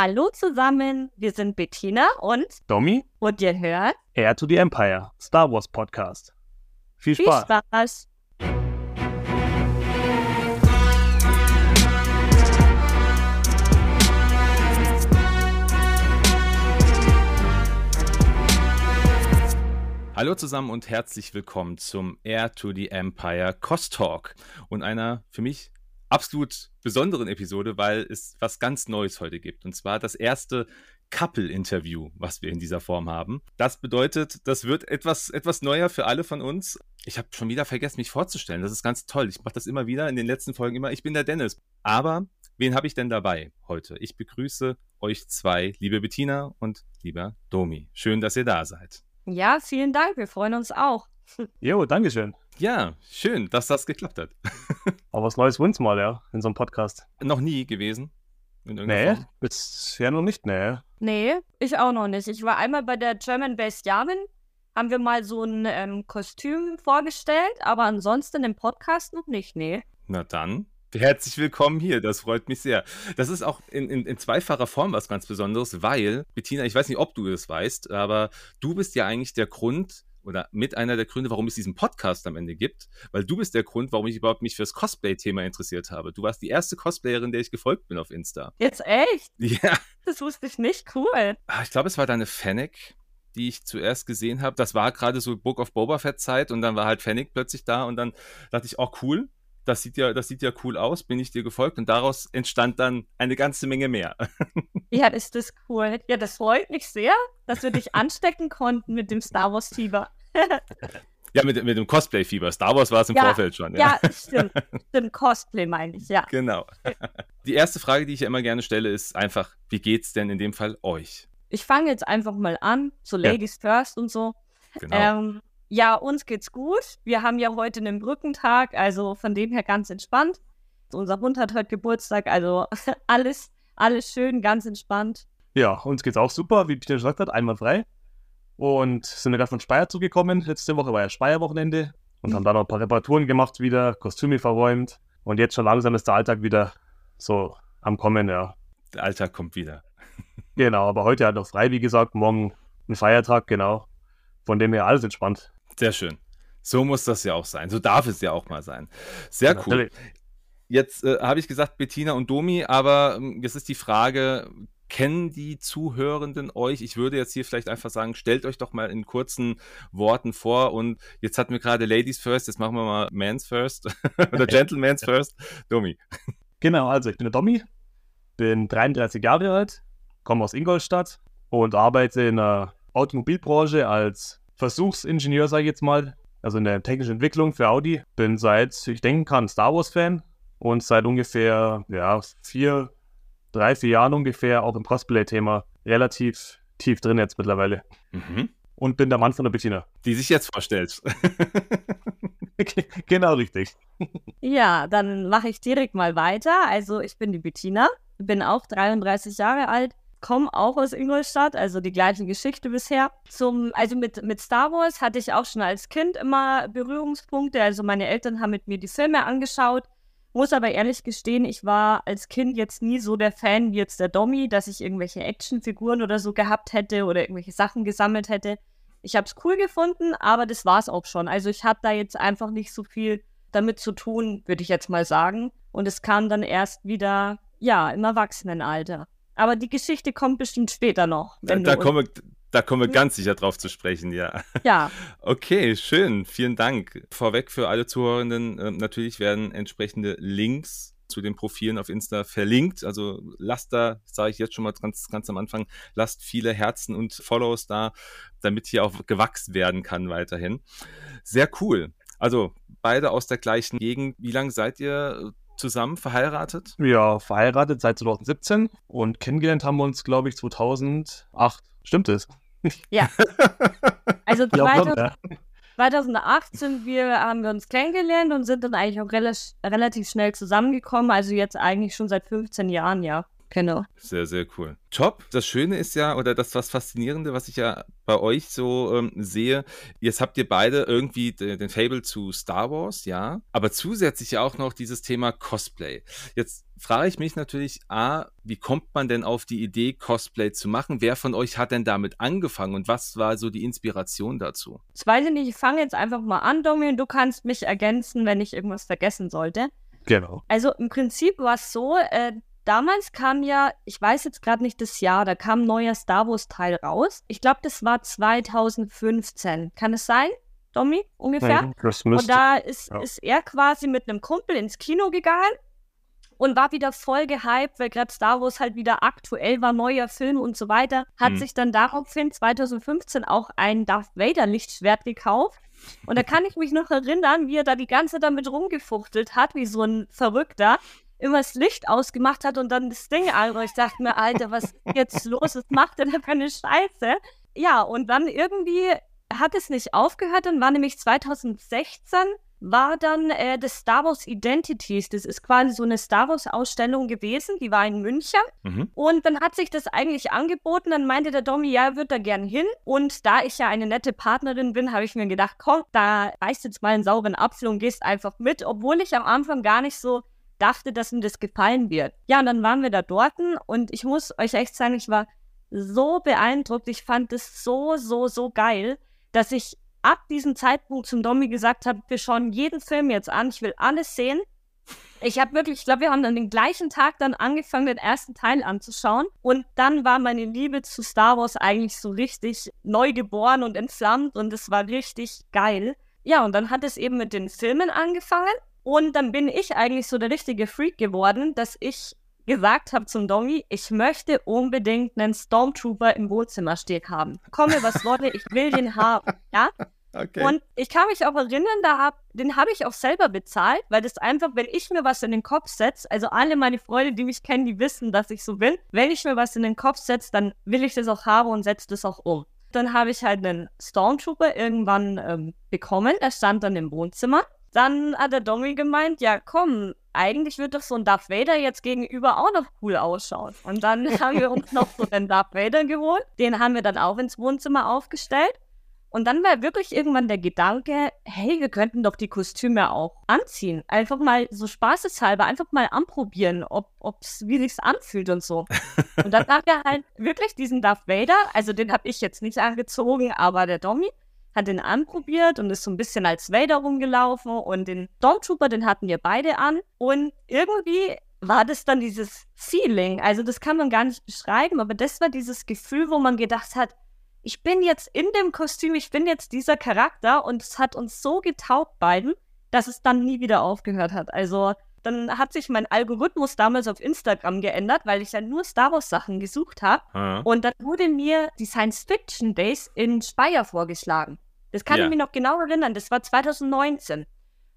Hallo zusammen, wir sind Bettina und Domi und ihr hört Air to the Empire, Star Wars Podcast. Viel viel Spaß. Spaß. Hallo zusammen und herzlich willkommen zum Air to the Empire Cost Talk und einer für mich absolut besonderen Episode, weil es was ganz Neues heute gibt. Und zwar das erste Couple-Interview, was wir in dieser Form haben. Das bedeutet, das wird etwas, etwas neuer für alle von uns. Ich habe schon wieder vergessen, mich vorzustellen. Das ist ganz toll. Ich mache das immer wieder in den letzten Folgen immer. Ich bin der Dennis. Aber wen habe ich denn dabei heute? Ich begrüße euch zwei, liebe Bettina und lieber Domi. Schön, dass ihr da seid. Ja, vielen Dank, wir freuen uns auch. Jo, Dankeschön. Ja, schön, dass das geklappt hat. Aber was Neues wünscht mal, ja, in so einem Podcast. Noch nie gewesen. Nee, Form. bisher noch nicht, nee. Nee, ich auch noch nicht. Ich war einmal bei der German Based Yamen, haben wir mal so ein ähm, Kostüm vorgestellt, aber ansonsten im Podcast noch nicht, nee. Na dann, herzlich willkommen hier. Das freut mich sehr. Das ist auch in, in, in zweifacher Form was ganz Besonderes, weil, Bettina, ich weiß nicht, ob du das weißt, aber du bist ja eigentlich der Grund oder mit einer der Gründe, warum es diesen Podcast am Ende gibt, weil du bist der Grund, warum ich überhaupt mich fürs Cosplay-Thema interessiert habe. Du warst die erste Cosplayerin, der ich gefolgt bin auf Insta. Jetzt echt? Ja, Das wusste ich nicht, cool. Ah, ich glaube, es war deine Fennec, die ich zuerst gesehen habe. Das war gerade so Book of Boba Fett Zeit und dann war halt Fennec plötzlich da und dann dachte ich, oh cool, das sieht ja, das sieht ja cool aus, bin ich dir gefolgt und daraus entstand dann eine ganze Menge mehr. Ja, ist das cool. Ja, das freut mich sehr, dass wir dich anstecken konnten mit dem Star Wars Fieber. Ja, mit, mit dem Cosplay-Fieber. Star Wars war es im Ja, Vorfeld schon. Ja, Ja, stimmt. Stimmt, Cosplay meine ich, ja. genau. Die erste Frage, die ich ja immer gerne stelle, ist einfach, wie geht's denn in dem Fall euch? Ich fange jetzt einfach mal an, so Ja. Ladies first und so. Genau. Ähm, ja, uns geht's gut. Wir haben ja heute einen Brückentag, also von dem her ganz entspannt. Unser Hund hat heute Geburtstag, also alles, alles schön, ganz entspannt. Ja, uns geht's auch super, wie Peter schon gesagt hat, einmal frei. Und sind wir gerade von Speyer zugekommen. Letzte Woche war ja Speyer-Wochenende und haben dann noch ein paar Reparaturen gemacht wieder, Kostüme verräumt. Und jetzt schon langsam ist der Alltag wieder so am Kommen, ja. Der Alltag kommt wieder. Genau, aber heute halt noch frei, wie gesagt, morgen ein Feiertag, genau. Von dem her alles entspannt. Sehr schön. So muss das ja auch sein. So darf es ja auch mal sein. Sehr cool. Natürlich. Jetzt äh, habe ich gesagt Bettina und Domi, aber ähm, jetzt ist die Frage, kennen die Zuhörenden euch? Ich würde jetzt hier vielleicht einfach sagen, stellt euch doch mal in kurzen Worten vor und jetzt hatten wir gerade Ladies First, jetzt machen wir mal Mans First oder Gentleman's First. Domi. Genau, also ich bin der Domi, bin 33 Jahre alt, komme aus Ingolstadt und arbeite in der Automobilbranche als Versuchsingenieur, sage ich jetzt mal, also in der technischen Entwicklung für Audi. Bin seit, ich denken kann, Star Wars-Fan und seit ungefähr, ja, vier, drei, vier Jahren ungefähr auch im Cosplay-Thema relativ tief drin jetzt mittlerweile. Mhm. Und bin der Mann von der Bettina. Die sich jetzt vorstellt. genau richtig. Ja, dann mache ich direkt mal weiter. Also ich bin die Bettina, bin auch 33 Jahre alt, komme auch aus Ingolstadt, also die gleiche Geschichte bisher. Zum, also mit, mit Star Wars hatte ich auch schon als Kind immer Berührungspunkte. Also meine Eltern haben mit mir die Filme angeschaut. Muss aber ehrlich gestehen, ich war als Kind jetzt nie so der Fan wie jetzt der Domi, dass ich irgendwelche Actionfiguren oder so gehabt hätte oder irgendwelche Sachen gesammelt hätte. Ich habe es cool gefunden, aber das war es auch schon. Also ich habe da jetzt einfach nicht so viel damit zu tun, würde ich jetzt mal sagen. Und es kam dann erst wieder, ja, im Erwachsenenalter. Aber die Geschichte kommt bestimmt später noch. Da, wenn da, wir, da kommen wir ganz sicher drauf zu sprechen, ja. Ja, Okay, schön. Vielen Dank. Vorweg für alle Zuhörenden, äh, natürlich werden entsprechende Links zu den Profilen auf Insta verlinkt. Also lasst da, sage ich jetzt schon mal ganz, ganz am Anfang, lasst viele Herzen und Follows da, damit hier auch gewachsen werden kann weiterhin. Sehr cool. Also beide aus der gleichen Gegend. Wie lange seid ihr zusammen verheiratet? Ja, verheiratet seit 2017 und kennengelernt haben wir uns, glaube ich, 2008. Stimmt es? ja. Also Ja, 2000, ja. 2008 sind wir, haben wir uns kennengelernt und sind dann eigentlich auch rela relativ schnell zusammengekommen. Also jetzt eigentlich schon seit 15 Jahren, ja. Genau. Sehr, sehr cool. Top. Das Schöne ist ja, oder das was Faszinierende, was ich ja bei euch so ähm, sehe, jetzt habt ihr beide irgendwie den, den Fable zu Star Wars, ja, aber zusätzlich ja auch noch dieses Thema Cosplay. Jetzt frage ich mich natürlich, A, wie kommt man denn auf die Idee, Cosplay zu machen? Wer von euch hat denn damit angefangen und was war so die Inspiration dazu? Das weiß ich nicht, ich fange jetzt einfach mal an, Domi, und du kannst mich ergänzen, wenn ich irgendwas vergessen sollte. Genau. Also im Prinzip war es so, äh, damals kam ja, ich weiß jetzt gerade nicht das Jahr, da kam ein neuer Star Wars-Teil raus. Ich glaube, das war 2015. Kann es sein, Domi, ungefähr? Das müsste, Und da ist, ja. ist er quasi mit einem Kumpel ins Kino gegangen und war wieder voll gehypt, weil gerade Star Wars halt wieder aktuell war, neuer Film und so weiter. Hat Hm. sich dann daraufhin 2015 auch ein Darth Vader Lichtschwert gekauft. Und da kann ich mich noch erinnern, wie er da die ganze Zeit damit rumgefuchtelt hat, wie so ein Verrückter. Immer das Licht ausgemacht hat und dann das Ding an. Und ich dachte mir, Alter, was ist jetzt los? Was macht der da für eine Scheiße? Ja, und dann irgendwie hat es nicht aufgehört. Dann war nämlich 2016 war dann äh, das Star Wars Identities. Das ist quasi so eine Star Wars Ausstellung gewesen. Die war in München. Mhm. Und dann hat sich das eigentlich angeboten. Dann meinte der Domi, ja, er wird da gern hin. Und da ich ja eine nette Partnerin bin, habe ich mir gedacht, komm, da reißt jetzt mal einen sauren Apfel und gehst einfach mit. Obwohl ich am Anfang gar nicht so dachte, dass ihm das gefallen wird. Ja, und dann waren wir da dort und ich muss euch echt sagen, ich war so beeindruckt. Ich fand das so, so, so geil, dass ich ab diesem Zeitpunkt zum Domi gesagt habe, wir schauen jeden Film jetzt an, ich will alles sehen. Ich habe wirklich, ich glaube, wir haben dann den gleichen Tag dann angefangen, den ersten Teil anzuschauen. Und dann war meine Liebe zu Star Wars eigentlich so richtig neu geboren und entflammt und es war richtig geil. Ja, und dann hat es eben mit den Filmen angefangen. Und dann bin ich eigentlich so der richtige Freak geworden, dass ich gesagt habe zum Domi, ich möchte unbedingt einen Stormtrooper im Wohnzimmer stehen haben. Komme, was wolle, ich will den haben. Ja? Okay. Und ich kann mich auch erinnern, da hab, den habe ich auch selber bezahlt, weil das einfach, wenn ich mir was in den Kopf setze, also alle meine Freunde, die mich kennen, die wissen, dass ich so bin, wenn ich mir was in den Kopf setze, dann will ich das auch haben und setze das auch um. Dann habe ich halt einen Stormtrooper irgendwann ähm, bekommen, der stand dann im Wohnzimmer. Dann hat der Domi gemeint, ja komm, eigentlich wird doch so ein Darth Vader jetzt gegenüber auch noch cool ausschauen. Und dann haben wir uns noch so einen Darth Vader geholt. Den haben wir dann auch ins Wohnzimmer aufgestellt. Und dann war wirklich irgendwann der Gedanke, hey, wir könnten doch die Kostüme auch anziehen. Einfach mal so spaßeshalber, einfach mal anprobieren, ob ob's, wie sich's anfühlt und so. und dann haben wir halt wirklich diesen Darth Vader, also den habe ich jetzt nicht angezogen, aber der Domi hat den anprobiert und ist so ein bisschen als Vader rumgelaufen und den Stormtrooper, den hatten wir beide an. Und irgendwie war das dann dieses Feeling, also das kann man gar nicht beschreiben, aber das war dieses Gefühl, wo man gedacht hat, ich bin jetzt in dem Kostüm, ich bin jetzt dieser Charakter und es hat uns so getaugt beiden, dass es dann nie wieder aufgehört hat. Also dann hat sich mein Algorithmus damals auf Instagram geändert, weil ich ja nur Star Wars Sachen gesucht habe. Ah. Und dann wurde mir die Science Fiction Days in Speyer vorgeschlagen. Das kann Ja. ich mir noch genau erinnern, das war 2019.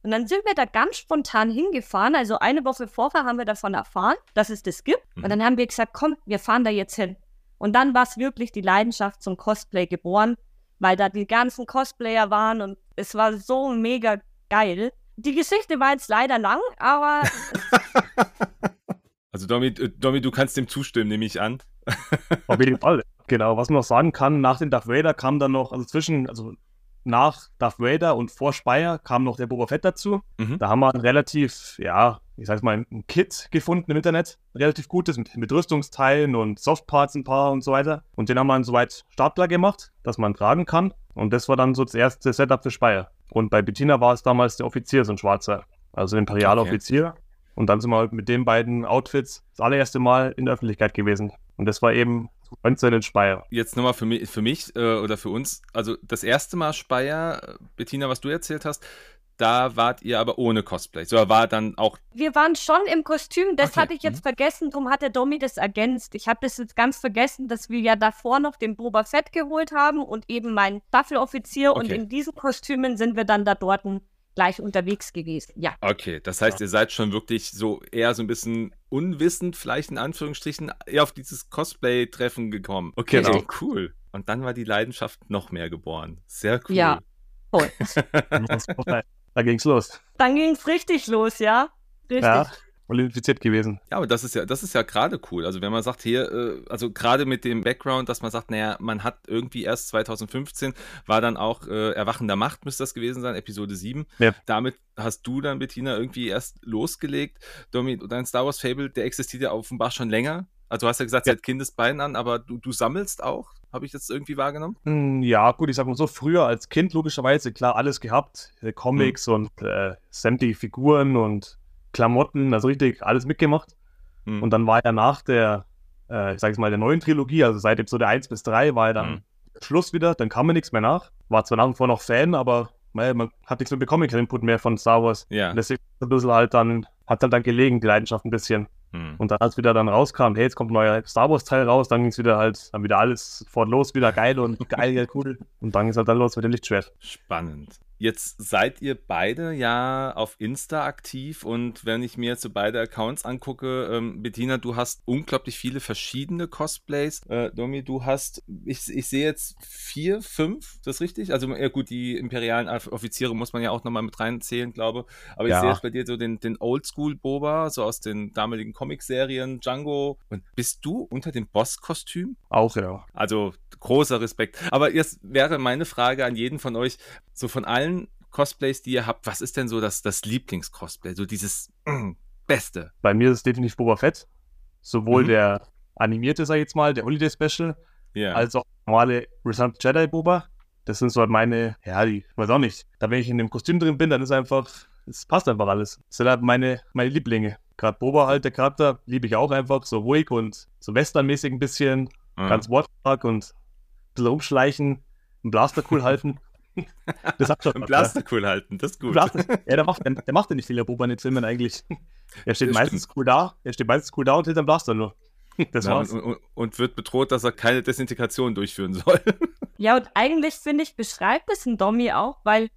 Und dann sind wir da ganz spontan hingefahren. Also eine Woche vorher haben wir davon erfahren, dass es das gibt. Mhm. Und dann haben wir gesagt, komm, wir fahren da jetzt hin. Und dann war es wirklich die Leidenschaft zum Cosplay geboren, weil da die ganzen Cosplayer waren und es war so mega geil. Die Geschichte war jetzt leider lang, aber Also Domi, äh, Domi, du kannst dem zustimmen, nehme ich an. Auf jeden Fall. Genau, was man noch sagen kann, nach dem Darth Vader kam dann noch, also zwischen, also nach Darth Vader und vor Speyer kam noch der Boba Fett dazu. Mhm. Da haben wir ein relativ, ja, ich sag's mal, ein Kit gefunden im Internet. Relativ gutes mit, mit Rüstungsteilen und Softparts ein paar und so weiter. Und den haben wir dann soweit startbar gemacht, dass man tragen kann. Und das war dann so das erste Setup für Speyer. Und bei Bettina war es damals der Offizier, so ein schwarzer, also ein imperialer Okay. Offizier. Und dann sind wir halt mit den beiden Outfits das allererste Mal in der Öffentlichkeit gewesen. Und das war eben 19 in Speyer. Jetzt nochmal für mich, für mich äh, oder für uns, also das erste Mal Speyer, äh, Bettina, was du erzählt hast, da wart ihr aber ohne Cosplay. So war dann auch, wir waren schon im Kostüm. Das Okay, hatte ich jetzt vergessen, darum hat der Domi das ergänzt. Ich habe das jetzt ganz vergessen, dass wir ja davor noch den Boba Fett geholt haben und eben meinen Staffeloffizier. Und Okay. in diesen Kostümen sind wir dann da dort gleich unterwegs gewesen. Ja. okay, das heißt, ihr seid schon wirklich so eher so ein bisschen unwissend, vielleicht in Anführungsstrichen, eher auf dieses Cosplay-Treffen gekommen. Okay, Genau. cool. Und dann war die Leidenschaft noch mehr geboren. Sehr cool. Ja. Voll. da ging's los. Dann ging es richtig los, ja? Richtig. Ja. Voll infiziert gewesen. Ja, aber das ist ja, das ist ja gerade cool. Also wenn man sagt, hier, äh, also gerade mit dem Background, dass man sagt, naja, man hat irgendwie erst 2015, war dann auch äh, Erwachen Macht, müsste das gewesen sein, Episode 7. Ja. Damit hast du dann, Bettina, irgendwie erst losgelegt. Domi, dein Star Wars Fable, der existiert ja offenbar schon länger. Also du hast ja gesagt, ja. seit Kindesbeinen an, aber du, du sammelst auch, habe ich das irgendwie wahrgenommen? Hm, ja, gut, ich sag mal so, früher als Kind logischerweise, klar, alles gehabt. Äh, Comics hm. und äh, sämtliche Figuren und Klamotten, also richtig alles mitgemacht. Hm. Und dann war ja nach der, äh, ich sag mal, der neuen Trilogie, also seit Episode 1 bis 3, war ja dann hm. Schluss wieder, dann kam mir nichts mehr nach. War zwar nach wie vor noch Fan, aber man, man hat nichts mehr bekommen, keinen Input mehr von Star Wars. Ja. Und deswegen ein bisschen halt dann, hat halt dann gelegen, die Leidenschaft ein bisschen. Hm. Und dann, als wieder dann rauskam, hey, jetzt kommt ein neuer Star Wars-Teil raus, dann ging es wieder halt, dann wieder alles sofort los, wieder geil und geil, cool. Und dann ist halt dann los mit dem Lichtschwert. Spannend. Jetzt seid ihr beide ja auf Insta aktiv und wenn ich mir jetzt so beide Accounts angucke, ähm, Bettina, du hast unglaublich viele verschiedene Cosplays. Äh, Domi, du hast, ich, ich sehe jetzt vier, fünf, ist das richtig? Also ja gut, die imperialen Offiziere muss man ja auch nochmal mit reinzählen, glaube Aber ich ja. sehe jetzt bei dir so den, den Oldschool-Boba, so aus den damaligen Comic-Serien, Django. Und bist du unter dem Boss-Kostüm? Auch, ja. Also großer Respekt. Aber jetzt wäre meine Frage an jeden von euch, so von allen Cosplays, die ihr habt, was ist denn so das, das Lieblings-Cosplay? So dieses mm, Beste? Bei mir ist es definitiv Boba Fett. Sowohl mhm. der animierte, sag ich jetzt mal, der Holiday Special, yeah. als auch normale Return Jedi Boba. Das sind so halt meine, ja, die, weiß auch nicht. Da, wenn ich in dem Kostüm drin bin, dann ist einfach, es passt einfach alles. Das sind halt meine, meine Lieblinge. Gerade Boba halt, der Charakter, liebe ich auch einfach, so ruhig und so westernmäßig ein bisschen, mhm. ganz wortkarg und bisschen rumschleichen, einen Blaster cool halten. Das hat schon. Ein Blaster cool halten, das ist gut. Blaster, ja, der macht, der, der macht ja nicht viel, der Boba in den Filmen eigentlich. Er steht das meistens stimmt. cool da, er steht meistens cool da und hinterm Blaster nur. Das ja, war's. Und, und, und, wird bedroht, dass er keine Desintegration durchführen soll. Ja, und eigentlich finde ich, beschreibt es ein Dommy auch, weil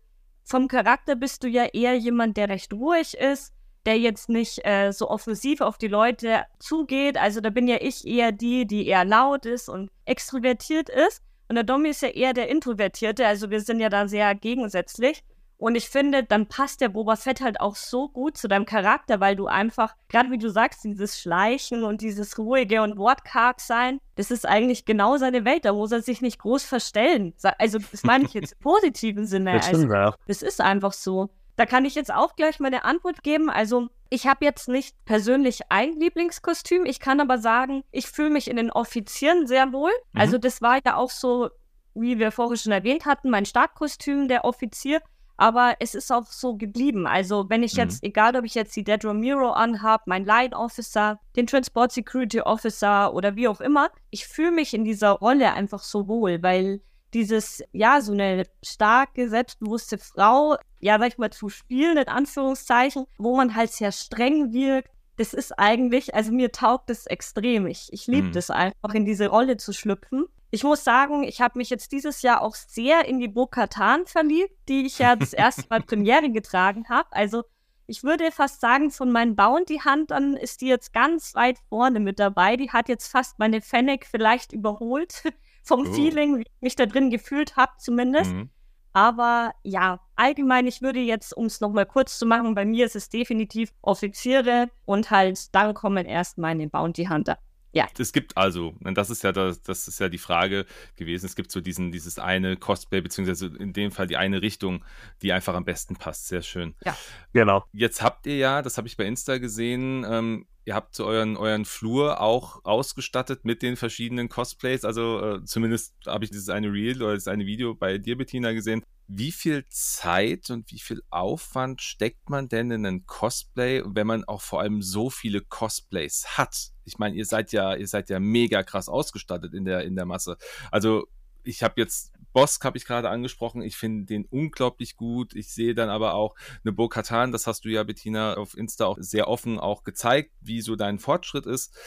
vom Charakter bist du ja eher jemand, der recht ruhig ist, der jetzt nicht äh, so offensiv auf die Leute zugeht. Also da bin ja ich eher die, die eher laut ist und extrovertiert ist. Und der Domi ist ja eher der Introvertierte, also wir sind ja da sehr gegensätzlich. Und ich finde, dann passt der Boba Fett halt auch so gut zu deinem Charakter, weil du einfach, gerade wie du sagst, dieses Schleichen und dieses ruhige und wortkarg sein, das ist eigentlich genau seine Welt. Da muss er sich nicht groß verstellen. Also, das meine ich jetzt im positiven Sinne. Das, also, das ist einfach so. Da kann ich jetzt auch gleich meine Antwort geben. Also, ich habe jetzt nicht persönlich ein Lieblingskostüm. Ich kann aber sagen, ich fühle mich in den Offizieren sehr wohl. Mhm. Also, das war ja auch so, wie wir vorher schon erwähnt hatten, mein Startkostüm, der Offizier. Aber es ist auch so geblieben. Also, wenn ich jetzt, mhm. egal ob ich jetzt die Dead Romero anhabe, mein Line Officer, den Transport Security Officer oder wie auch immer, ich fühle mich in dieser Rolle einfach so wohl, weil dieses, ja, so eine starke, selbstbewusste Frau, ja, sag ich mal, zu spielen, in Anführungszeichen, wo man halt sehr streng wirkt. Das ist eigentlich, also mir taugt das extrem. Ich, ich liebe mhm. das einfach, in diese Rolle zu schlüpfen. Ich muss sagen, ich habe mich jetzt dieses Jahr auch sehr in die Bo-Katan verliebt, die ich ja das erste Mal Premiere getragen habe. Also ich würde fast sagen, von meinen Bounty-Huntern ist die jetzt ganz weit vorne mit dabei. Die hat jetzt fast meine Fennec vielleicht überholt vom oh. Feeling, wie ich mich da drin gefühlt habe zumindest. Mhm. Aber ja, allgemein, ich würde jetzt, um es nochmal kurz zu machen, bei mir ist es definitiv Offiziere und halt dann kommen erst meine Bounty Hunter. Ja. Es gibt also, das ist ja das, das ist ja die Frage gewesen. Es gibt so diesen, dieses eine Cosplay, beziehungsweise in dem Fall die eine Richtung, die einfach am besten passt. Sehr schön. Ja. Genau. Jetzt habt ihr ja, das habe ich bei Insta gesehen, ähm, ihr habt euren, euren Flur auch ausgestattet mit den verschiedenen Cosplays. Also äh, zumindest habe ich dieses eine Reel oder das eine Video bei dir, Bettina, gesehen. Wie viel Zeit und wie viel Aufwand steckt man denn in ein Cosplay, wenn man auch vor allem so viele Cosplays hat? Ich meine, ihr seid ja, ihr seid ja mega krass ausgestattet in der, in der Masse. Also ich habe jetzt Bosk habe ich gerade angesprochen. Ich finde den unglaublich gut. Ich sehe dann aber auch eine Bo-Katan, das hast du ja, Bettina, auf Insta auch sehr offen auch gezeigt, wie so dein Fortschritt ist.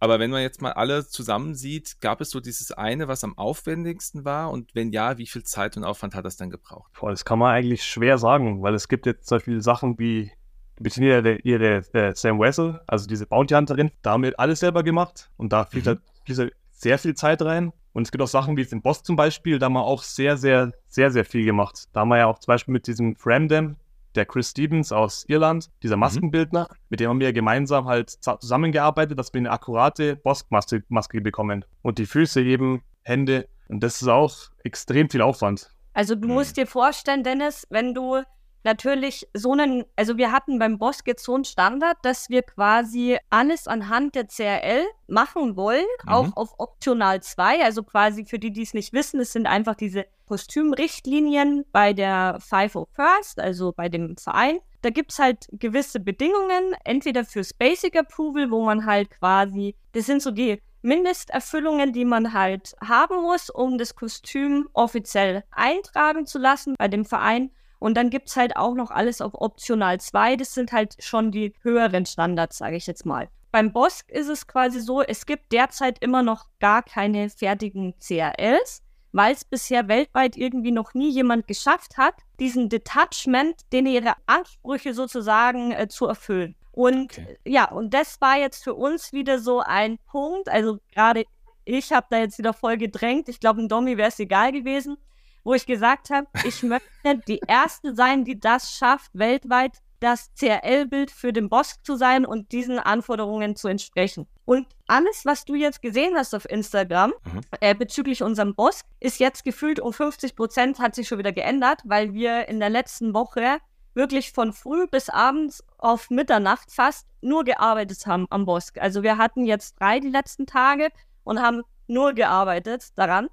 Aber wenn man jetzt mal alle zusammen sieht, gab es so dieses eine, was am aufwendigsten war? Und wenn ja, wie viel Zeit und Aufwand hat das dann gebraucht? Boah, das kann man eigentlich schwer sagen, weil es gibt jetzt so viele Sachen wie Bettina, der, ihre, der Sam Wessel, also diese Bounty Hunterin, damit alles selber gemacht. Und da fließt mhm. halt sehr viel Zeit rein. Und es gibt auch Sachen wie jetzt im Boss zum Beispiel, da haben wir auch sehr, sehr, sehr, sehr viel gemacht. Da haben wir ja auch zum Beispiel mit diesem Framdam der Chris Stevens aus Irland, dieser Maskenbildner, mhm. mit dem haben wir gemeinsam halt zusammengearbeitet, dass wir eine akkurate Bosk-Maske bekommen. Und die Füße eben, Hände. Und das ist auch extrem viel Aufwand. Also du musst dir vorstellen, Dennis, wenn du natürlich so einen, also wir hatten beim Boss jetzt so einen Standard, dass wir quasi alles anhand der CRL machen wollen, mhm. auch auf Optional 2, also quasi für die, die es nicht wissen, es sind einfach diese Kostümrichtlinien bei der 501st, also bei dem Verein. Da gibt es halt gewisse Bedingungen, entweder fürs Basic Approval, wo man halt quasi, das sind so die Mindesterfüllungen, die man halt haben muss, um das Kostüm offiziell eintragen zu lassen bei dem Verein. Und dann gibt es halt auch noch alles auf Optional 2. Das sind halt schon die höheren Standards, sage ich jetzt mal. Beim Bosk ist es quasi so, es gibt derzeit immer noch gar keine fertigen CRLs, weil es bisher weltweit irgendwie noch nie jemand geschafft hat, diesen Detachment, den ihre Ansprüche sozusagen äh, zu erfüllen. Und okay. ja, und das war jetzt für uns wieder so ein Punkt. Also gerade ich habe da jetzt wieder voll gedrängt. Ich glaube, ein Domi wäre es egal gewesen wo ich gesagt habe, ich möchte die Erste sein, die das schafft, weltweit das CRL-Bild für den Boss zu sein und diesen Anforderungen zu entsprechen. Und alles, was du jetzt gesehen hast auf Instagram mhm. äh, bezüglich unserem Boss, ist jetzt gefühlt um 50 Prozent hat sich schon wieder geändert, weil wir in der letzten Woche wirklich von früh bis abends auf Mitternacht fast nur gearbeitet haben am Boss. Also wir hatten jetzt drei die letzten Tage und haben nur gearbeitet daran.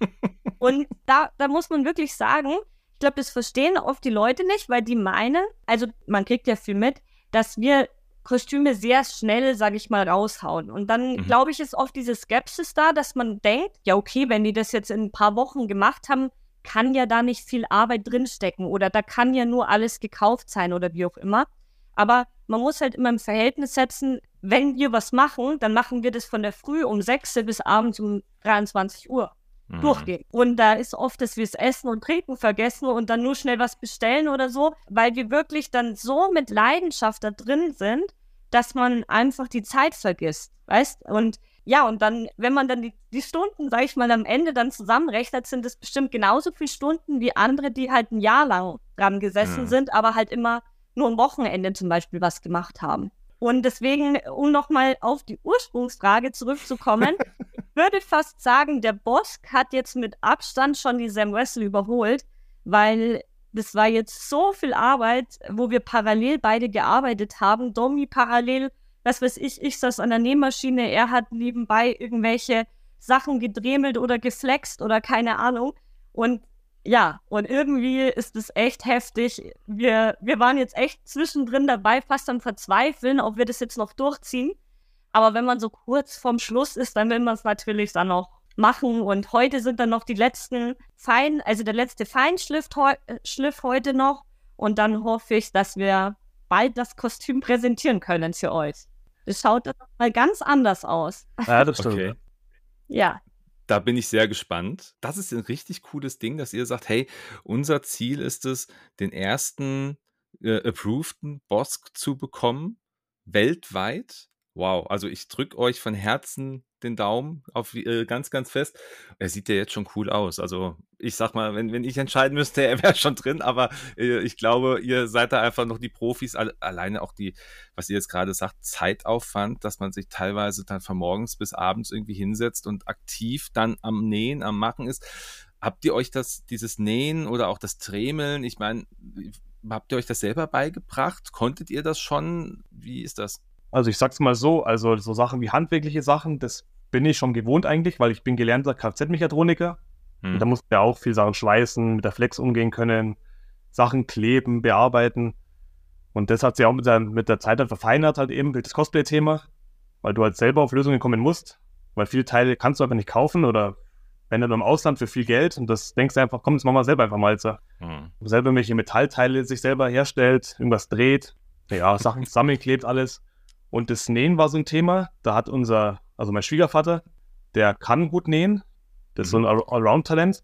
Und da, da muss man wirklich sagen, ich glaube, das verstehen oft die Leute nicht, weil die meinen, also man kriegt ja viel mit, dass wir Kostüme sehr schnell, sage ich mal, raushauen. Und dann, mhm. glaube ich, ist oft diese Skepsis da, dass man denkt, ja, okay, wenn die das jetzt in ein paar Wochen gemacht haben, kann ja da nicht viel Arbeit drinstecken oder da kann ja nur alles gekauft sein oder wie auch immer. Aber man muss halt immer im Verhältnis setzen, wenn wir was machen, dann machen wir das von der Früh um 6 bis abends um 23 Uhr mhm. durchgehen. Und da ist oft, dass wir es Essen und Trinken vergessen und dann nur schnell was bestellen oder so, weil wir wirklich dann so mit Leidenschaft da drin sind, dass man einfach die Zeit vergisst, weißt? Und ja, und dann, wenn man dann die, die Stunden, sag ich mal, am Ende dann zusammenrechnet, sind es bestimmt genauso viele Stunden wie andere, die halt ein Jahr lang dran gesessen mhm. sind, aber halt immer nur am Wochenende zum Beispiel was gemacht haben. Und deswegen, um nochmal auf die Ursprungsfrage zurückzukommen, würde fast sagen, der Bosk hat jetzt mit Abstand schon die Sam Wessel überholt, weil das war jetzt so viel Arbeit, wo wir parallel beide gearbeitet haben. Domi parallel, was weiß ich, ich saß an der Nähmaschine, er hat nebenbei irgendwelche Sachen gedremelt oder geflext oder keine Ahnung. Und ja, und irgendwie ist es echt heftig. Wir, wir waren jetzt echt zwischendrin dabei, fast am Verzweifeln, ob wir das jetzt noch durchziehen. Aber wenn man so kurz vorm Schluss ist, dann will man es natürlich dann noch machen. Und heute sind dann noch die letzten Fein, also der letzte Feinschliff äh, Schliff heute noch. Und dann hoffe ich, dass wir bald das Kostüm präsentieren können für euch. Das schaut dann mal ganz anders aus. Ja, das stimmt. Okay. Ja. Da bin ich sehr gespannt. Das ist ein richtig cooles Ding, dass ihr sagt, hey, unser Ziel ist es, den ersten äh, approveden Bosk zu bekommen, weltweit. Wow, also ich drücke euch von Herzen den Daumen auf äh, ganz, ganz fest. Er sieht ja jetzt schon cool aus. Also ich sag mal, wenn, wenn ich entscheiden müsste, er wäre schon drin, aber äh, ich glaube, ihr seid da einfach noch die Profis. Alle, alleine auch die, was ihr jetzt gerade sagt, Zeitaufwand, dass man sich teilweise dann von morgens bis abends irgendwie hinsetzt und aktiv dann am Nähen, am Machen ist. Habt ihr euch das, dieses Nähen oder auch das Tremeln, ich meine, habt ihr euch das selber beigebracht? Konntet ihr das schon? Wie ist das? Also ich sag's mal so, also so Sachen wie handwerkliche Sachen, das bin ich schon gewohnt eigentlich, weil ich bin gelernter Kfz-Mechatroniker. Hm. Da muss man ja auch viel Sachen schweißen, mit der Flex umgehen können, Sachen kleben, bearbeiten. Und das hat sich auch mit der, mit der Zeit dann verfeinert, halt eben das Cosplay-Thema, weil du halt selber auf Lösungen kommen musst, weil viele Teile kannst du einfach nicht kaufen oder wenn du im Ausland für viel Geld und das denkst du einfach, komm, das machen wir selber einfach mal. Hm. Selber welche Metallteile sich selber herstellt, irgendwas dreht, ja, Sachen zusammenklebt, alles. Und das Nähen war so ein Thema. Da hat unser, also mein Schwiegervater, der kann gut nähen. Das ist so ein mhm. Allround-Talent.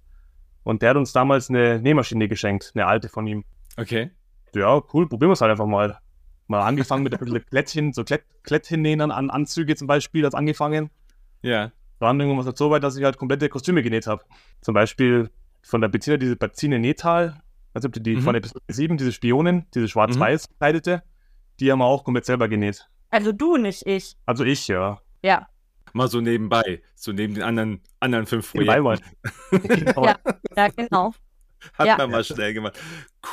Und der hat uns damals eine Nähmaschine geschenkt, eine alte von ihm. Okay. Ja, cool, probieren wir es halt einfach mal. Mal angefangen mit ein bisschen Klettchen, so Klett, Kletthinnähen an Anzüge zum Beispiel, hat angefangen. Ja. Dann irgendwann halt so weit, dass ich halt komplette Kostüme genäht habe. Zum Beispiel von der Bettina diese Bazine Netal, Also die Mhm. von Episode 7, diese Spionin, diese schwarz-weiß gekleidete, die haben wir auch komplett selber genäht. Also du, nicht ich. Also ich, ja. Ja. Mal so nebenbei, so neben den anderen, anderen fünf Projekten. Genau. Ja. Ja, genau. Hat Ja. man mal schnell gemacht.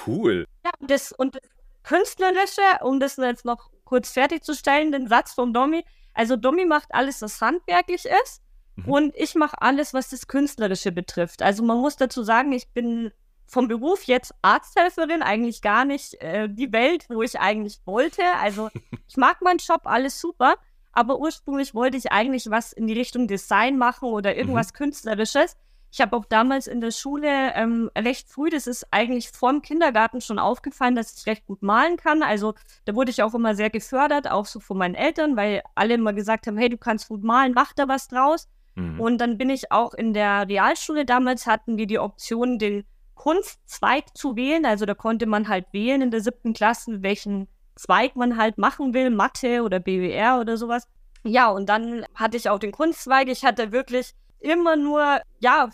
Cool. Ja, und das, und das Künstlerische, um das jetzt noch kurz fertigzustellen, den Satz von Domi. Also Domi macht alles, was handwerklich ist. Mhm. Und ich mache alles, was das Künstlerische betrifft. Also man muss dazu sagen, ich bin vom Beruf jetzt Arzthelferin, eigentlich gar nicht äh, die Welt, wo ich eigentlich wollte. Also ich mag meinen Job, alles super. Aber ursprünglich wollte ich eigentlich was in die Richtung Design machen oder irgendwas Künstlerisches. Ich habe auch damals in der Schule ähm, recht früh, das ist eigentlich vorm Kindergarten schon aufgefallen, dass ich recht gut malen kann. Also da wurde ich auch immer sehr gefördert, auch so von meinen Eltern, weil alle immer gesagt haben, hey, du kannst gut malen, mach da was draus. Mhm. Und dann bin ich auch in der Realschule damals hatten wir die Option, den Kunstzweig zu wählen. Also da konnte man halt wählen in der siebten Klasse, welchen Zweig man halt machen will, Mathe oder BWR oder sowas. Ja, und dann hatte ich auch den Kunstzweig. Ich hatte wirklich immer nur, ja,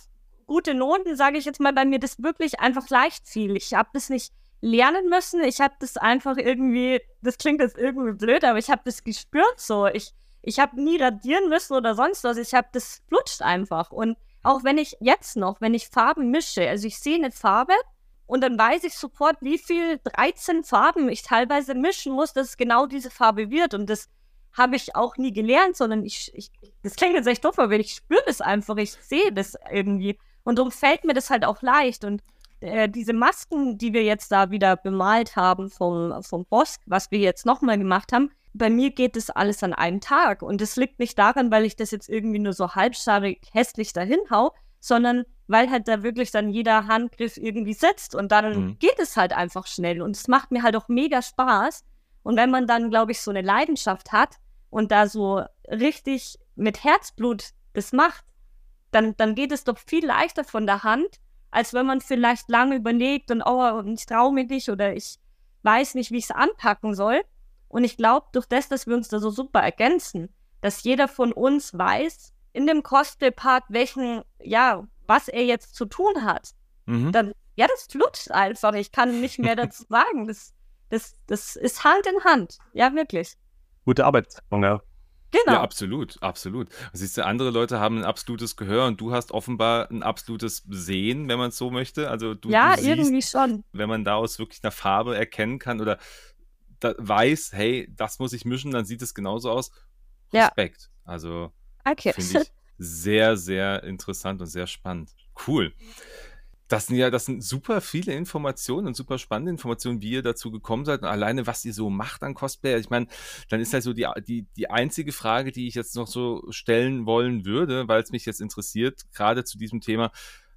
gute Noten, sage ich jetzt mal bei mir, das wirklich einfach leicht fiel. Ich habe das nicht lernen müssen. Ich habe das einfach irgendwie, das klingt jetzt irgendwie blöd, aber ich habe das gespürt so. Ich, ich habe nie radieren müssen oder sonst was. Ich habe das flutscht einfach. Und auch wenn ich jetzt noch, wenn ich Farben mische, also ich sehe eine Farbe und dann weiß ich sofort, wie viel 13 Farben ich teilweise mischen muss, dass es genau diese Farbe wird. Und das habe ich auch nie gelernt, sondern ich, ich das klingt jetzt echt doof, aber ich spüre das einfach, ich sehe das irgendwie. Und darum fällt mir das halt auch leicht. Und äh, diese Masken, die wir jetzt da wieder bemalt haben vom, vom Bosk, was wir jetzt nochmal gemacht haben, bei mir geht das alles an einem Tag. Und das liegt nicht daran, weil ich das jetzt irgendwie nur so halbscharig hässlich dahin hau, sondern weil halt da wirklich dann jeder Handgriff irgendwie sitzt und dann Mhm. geht es halt einfach schnell. Und es macht mir halt auch mega Spaß. Und wenn man dann, glaube ich, so eine Leidenschaft hat und da so richtig mit Herzblut das macht, dann, dann geht es doch viel leichter von der Hand, als wenn man vielleicht lange überlegt und oh, und ich traue mich nicht oder ich weiß nicht, wie ich es anpacken soll. Und ich glaube, durch das, dass wir uns da so super ergänzen, dass jeder von uns weiß, in dem Cosplay-Part, welchen, ja, was er jetzt zu tun hat, Mhm. dann, ja, das flutscht einfach. Ich kann nicht mehr dazu sagen. Das, das, das ist Hand in Hand. Ja, wirklich. Gute Arbeitsteilung, ja. Genau. Ja, absolut, absolut. Siehst du, andere Leute haben ein absolutes Gehör und du hast offenbar ein absolutes Sehen, wenn man es so möchte. Also du, ja, du siehst, irgendwie schon. wenn man daraus wirklich eine Farbe erkennen kann oder weiß, hey, das muss ich mischen, dann sieht es genauso aus. Ja. Respekt. Also Okay. finde ich sehr, sehr interessant und sehr spannend. Cool. Das sind ja, das sind super viele Informationen und super spannende Informationen, wie ihr dazu gekommen seid und alleine, was ihr so macht an Cosplay. Ich meine, dann ist halt so die, die, die einzige Frage, die ich jetzt noch so stellen wollen würde, weil es mich jetzt interessiert, gerade zu diesem Thema,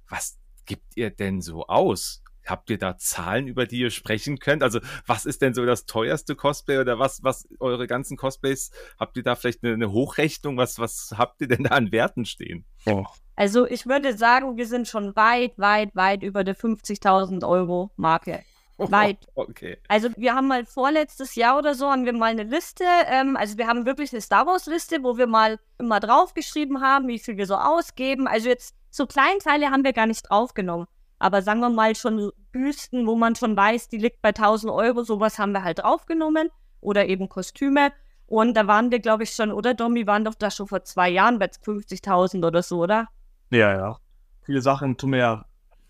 was gibt ihr denn so aus? Habt ihr da Zahlen, über die ihr sprechen könnt? Also, was ist denn so das teuerste Cosplay oder was, was eure ganzen Cosplays, habt ihr da vielleicht eine, eine Hochrechnung? Was, was habt ihr denn da an Werten stehen? Oh. Also ich würde sagen, wir sind schon weit, weit, weit über der 50.000 Euro Marke. Weit. Okay. Also wir haben mal vorletztes Jahr oder so, haben wir mal eine Liste, ähm, also wir haben wirklich eine Star Wars Liste, wo wir mal immer draufgeschrieben haben, wie viel wir so ausgeben. Also jetzt so Kleinteile haben wir gar nicht draufgenommen. Aber sagen wir mal schon Büsten, wo man schon weiß, die liegt bei 1000 Euro, sowas haben wir halt draufgenommen. Oder eben Kostüme. Und da waren wir, glaube ich, schon, oder Domi, waren doch da schon vor zwei Jahren bei 50.000 oder so, oder? Ja, ja. Viele Sachen tun wir ja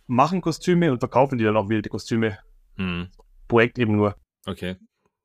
machen Kostüme und verkaufen die dann auch wieder, die Kostüme. Hm. Projekt eben nur. Okay.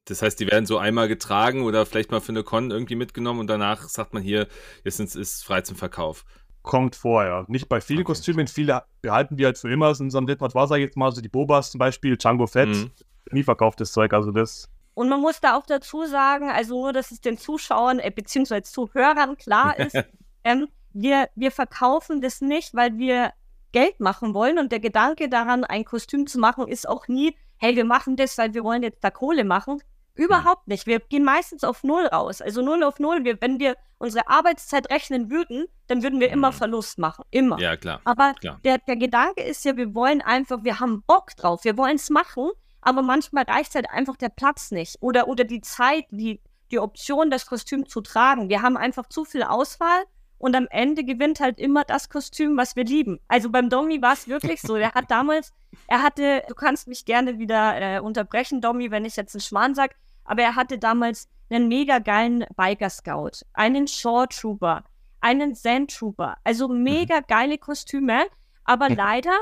Das heißt, die werden so einmal getragen oder vielleicht mal für eine Con irgendwie mitgenommen und danach sagt man hier, jetzt ist es frei zum Verkauf. Kommt vor, ja. Nicht bei vielen Okay. Kostümen, viele behalten wir halt für immer aus unserem Repertoire, sag ich jetzt mal, so die Bobas zum Beispiel, Django Fett, Mhm. nie verkauftes Zeug, also das. Und man muss da auch dazu sagen, also nur, dass es den Zuschauern äh, beziehungsweise Zuhörern klar ist, ähm, wir, wir verkaufen das nicht, weil wir Geld machen wollen. Und der Gedanke daran, ein Kostüm zu machen, ist auch nie, hey, wir machen das, weil wir wollen jetzt da Kohle machen. Überhaupt nicht. Wir gehen meistens auf Null raus. Also Null auf Null. Wir, wenn wir unsere Arbeitszeit rechnen würden, dann würden wir immer Mhm. Verlust machen. Immer. Ja, klar. Aber Klar. der, der Gedanke ist ja, wir wollen einfach, wir haben Bock drauf, wir wollen es machen, aber manchmal reicht halt einfach der Platz nicht oder, oder die Zeit, die, die Option, das Kostüm zu tragen. Wir haben einfach zu viel Auswahl Und am Ende gewinnt halt immer das Kostüm, was wir lieben. Also beim Domi war es wirklich so. Der hat damals, er hatte, du kannst mich gerne wieder äh, unterbrechen, Domi, wenn ich jetzt einen Schmarrn sag, aber er hatte damals einen mega geilen Biker Scout, einen Shore Trooper, einen Sand Trooper. Also mega geile Kostüme. Aber leider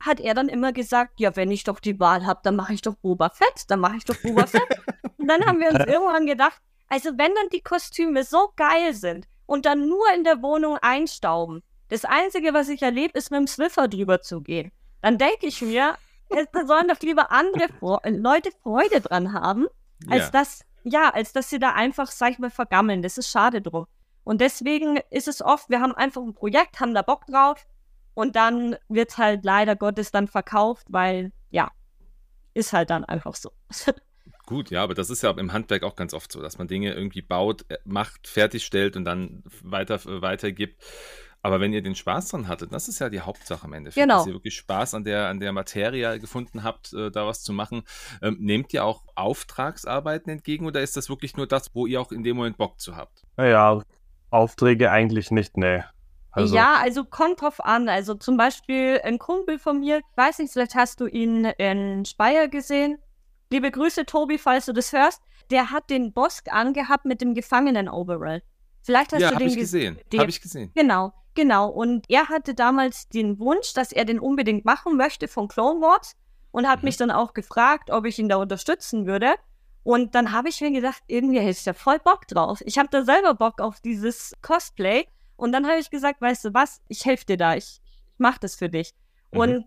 hat er dann immer gesagt, ja, wenn ich doch die Wahl habe, dann mache ich doch Boba Fett, dann mache ich doch Boba Fett. und dann haben wir uns irgendwann gedacht, also wenn dann die Kostüme so geil sind und dann nur in der Wohnung einstauben, das Einzige, was ich erlebe, ist mit dem Swiffer drüber zu gehen. Dann denke ich mir, da sollen doch lieber andere Fre Leute Freude dran haben, als Ja. dass, ja, als dass sie da einfach, sag ich mal, vergammeln. Das ist schade drum. Und deswegen ist es oft, wir haben einfach ein Projekt, haben da Bock drauf und dann wird halt leider Gottes dann verkauft, weil, ja, ist halt dann einfach so. Gut, ja, aber das ist ja im Handwerk auch ganz oft so, dass man Dinge irgendwie baut, äh, macht, fertigstellt und dann weiter, äh, weitergibt. Aber wenn ihr den Spaß dran hattet, das ist ja die Hauptsache am Endeffekt, Genau. dass ihr wirklich Spaß an der, an der Materie gefunden habt, äh, da was zu machen. Ähm, nehmt ihr auch Auftragsarbeiten entgegen oder ist das wirklich nur das, wo ihr auch in dem Moment Bock zu habt? Naja, Aufträge eigentlich nicht, nee. Also, ja, also kommt drauf an. Also zum Beispiel ein Kumpel von mir, weiß nicht, vielleicht hast du ihn in Speyer gesehen. Liebe Grüße, Tobi, falls du das hörst. Der hat den Bosk angehabt mit dem Gefangenen-Overall. Vielleicht hast ja, du den ich ge- gesehen. den- Habe ich gesehen. Genau, genau. Und er hatte damals den Wunsch, dass er den unbedingt machen möchte von Clone Wars und hat Mhm. mich dann auch gefragt, ob ich ihn da unterstützen würde. Und dann habe ich mir gedacht, irgendwie hätte ich da voll Bock drauf. Ich habe da selber Bock auf dieses Cosplay. Und dann habe ich gesagt, weißt du was, ich helfe dir da, ich, ich mache das für dich. Mhm. Und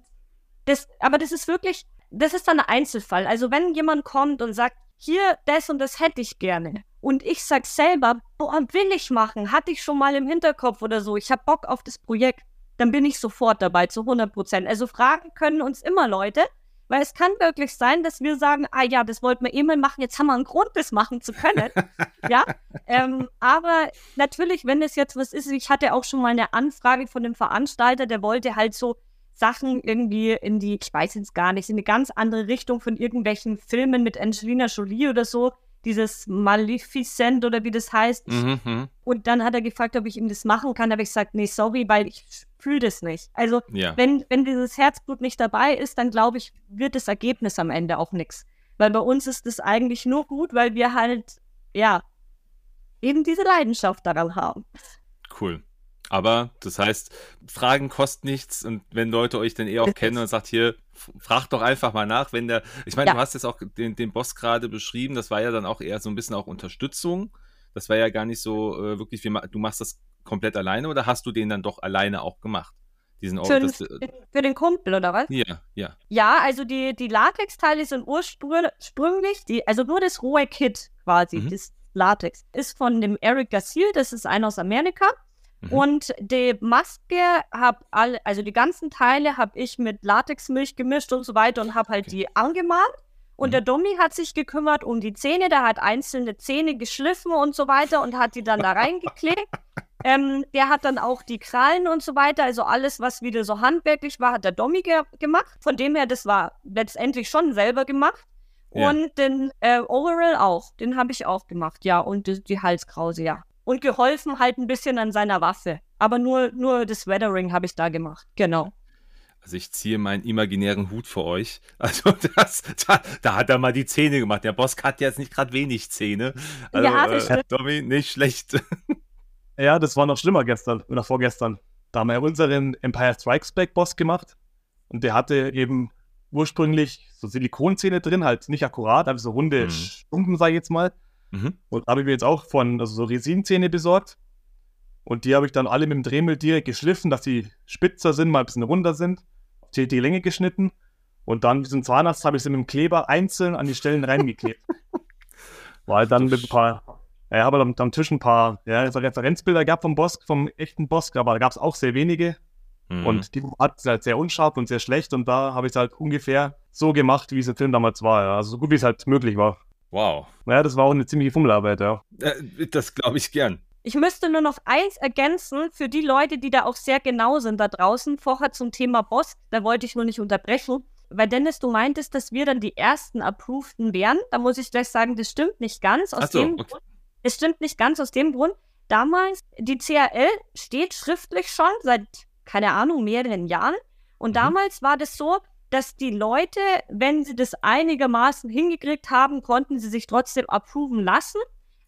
das, aber das ist wirklich, das ist dann ein Einzelfall. Also wenn jemand kommt und sagt, hier, das und das hätte ich gerne. Und ich sag selber, boah, will ich machen, hatte ich schon mal im Hinterkopf oder so, ich habe Bock auf das Projekt, dann bin ich sofort dabei, zu 100 Prozent. Also fragen können uns immer Leute, weil es kann wirklich sein, dass wir sagen, ah ja, das wollten wir eh mal machen, jetzt haben wir einen Grund, das machen zu können. ja, ähm, aber natürlich, wenn es jetzt was ist, ich hatte auch schon mal eine Anfrage von dem Veranstalter, der wollte halt so Sachen irgendwie in die, ich weiß jetzt gar nicht, in eine ganz andere Richtung von irgendwelchen Filmen mit Angelina Jolie oder so, dieses Maleficent oder wie das heißt. Mhm, mhm. Und dann hat er gefragt, ob ich ihm das machen kann. Da habe ich gesagt, nee, sorry, weil ich fühle das nicht. Also Ja. wenn, wenn dieses Herzblut nicht dabei ist, dann glaube ich, wird das Ergebnis am Ende auch nichts. Weil bei uns ist das eigentlich nur gut, weil wir halt, ja, eben diese Leidenschaft daran haben. Cool. Aber das heißt, Fragen kosten nichts und wenn Leute euch dann eh auch kennen und sagt, hier, fragt doch einfach mal nach, wenn der, ich meine, Ja. du hast jetzt auch den, den Boss gerade beschrieben, das war ja dann auch eher so ein bisschen auch Unterstützung. Das war ja gar nicht so äh, wirklich, wie, du machst das komplett alleine oder hast du den dann doch alleine auch gemacht? Diesen Für, das, den, für den Kumpel, oder was? ja, ja. Ja, also die, die Latexteile sind ursprünglich, die, also nur das rohe Kit quasi, Mhm. das Latex, ist von dem Eric Gassil, das ist einer aus Amerika. Mhm. Und die Maske hab alle, also die ganzen Teile habe ich mit Latexmilch gemischt und so weiter und habe halt Okay. die angemalt. Und Mhm. der Dummy hat sich gekümmert um die Zähne, der hat einzelne Zähne geschliffen und so weiter und hat die dann da reingeklebt. ähm, der hat dann auch die Krallen und so weiter, also alles, was wieder so handwerklich war, hat der Dommy ge gemacht. Von dem her, das war letztendlich schon selber gemacht. Ja. Und den äh, Overall auch, den habe ich auch gemacht, ja. Und die, die Halskrause, ja. Und geholfen halt ein bisschen an seiner Waffe. Aber nur, nur das Weathering habe ich da gemacht, genau. Also ich ziehe meinen imaginären Hut für euch. Also das, da, da hat er mal die Zähne gemacht. Der Boss hat jetzt nicht gerade wenig Zähne. Also, Ja, das äh. Domi, nicht schlecht. ja, das war noch schlimmer gestern oder vorgestern. Da haben wir unseren Empire Strikes Back Boss gemacht und der hatte eben ursprünglich so Silikonzähne drin, halt nicht akkurat, aber so runde Mhm. Stumpen, sag ich jetzt mal. Mhm. Und habe ich mir jetzt auch von also so Resinzähne besorgt. Und die habe ich dann alle mit dem Dremel direkt geschliffen, dass die spitzer sind, mal ein bisschen runder sind. Auf die, die Länge geschnitten. Und dann diesen Zahnarzt habe ich sie mit dem Kleber einzeln an die Stellen reingeklebt. Halt dann mit ein paar, ja, habe am, am Tisch ein paar ja, so Referenzbilder gehabt vom Bosk, vom echten Bosk, aber da gab es auch sehr wenige. Mhm. Und die hat halt sehr unscharf und sehr schlecht. Und da habe ich es halt ungefähr so gemacht, wie es im Film damals war. Ja. Also so gut wie es halt möglich war. Wow. Naja, das war auch eine ziemliche Fummelarbeit, ja. Äh, das glaube ich gern. Ich müsste nur noch eins ergänzen für die Leute, die da auch sehr genau sind da draußen. Vorher zum Thema Boss, da wollte ich nur nicht unterbrechen. Weil Dennis, du meintest, dass wir dann die ersten Approveden wären. Da muss ich gleich sagen, das stimmt nicht ganz. Aus Ach so, dem okay. Grund, es stimmt nicht ganz aus dem Grund. damals, die CRL steht schriftlich schon seit, keine Ahnung, mehreren Jahren. Und Mhm. damals war das so, dass die Leute, wenn sie das einigermaßen hingekriegt haben, konnten sie sich trotzdem approven lassen.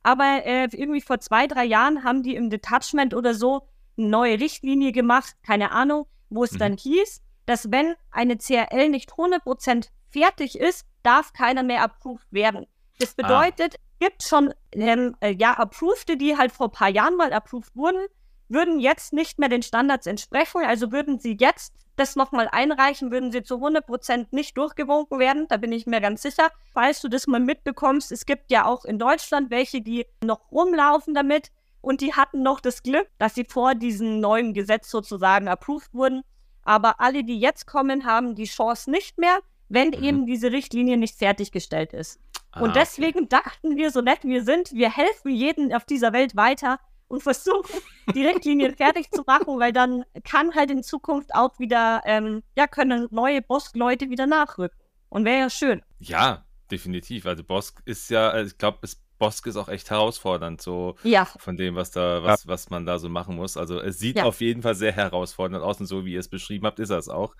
Aber äh, irgendwie vor zwei, drei Jahren haben die im Detachment oder so eine neue Richtlinie gemacht, keine Ahnung, wo es Mhm. dann hieß, dass wenn eine CRL nicht 100% fertig ist, darf keiner mehr approved werden. Das Ah. bedeutet, gibt schon ähm, äh, ja Approved, die halt vor ein paar Jahren mal approved wurden, würden jetzt nicht mehr den Standards entsprechen. Also würden sie jetzt das nochmal einreichen, würden sie zu 100% nicht durchgewunken werden. Da bin ich mir ganz sicher. Falls du das mal mitbekommst, es gibt ja auch in Deutschland welche, die noch rumlaufen damit und die hatten noch das Glück, dass sie vor diesem neuen Gesetz sozusagen approved wurden. Aber alle, die jetzt kommen, haben die Chance nicht mehr, wenn Mhm. eben diese Richtlinie nicht fertiggestellt ist. Ah, Und okay. deswegen dachten wir, so nett wir sind, wir helfen jedem auf dieser Welt weiter und versuchen, die Richtlinien fertig zu machen, weil dann kann halt in Zukunft auch wieder, ähm, ja, können neue Bosk-Leute wieder nachrücken. Und wäre ja schön. Ja, definitiv. Also Bosk ist ja, also ich glaube, Bosk ist auch echt herausfordernd, so Ja, von dem, was da, was, was man da so machen muss. Also es sieht Ja. auf jeden Fall sehr herausfordernd aus und so wie ihr es beschrieben habt, ist das auch.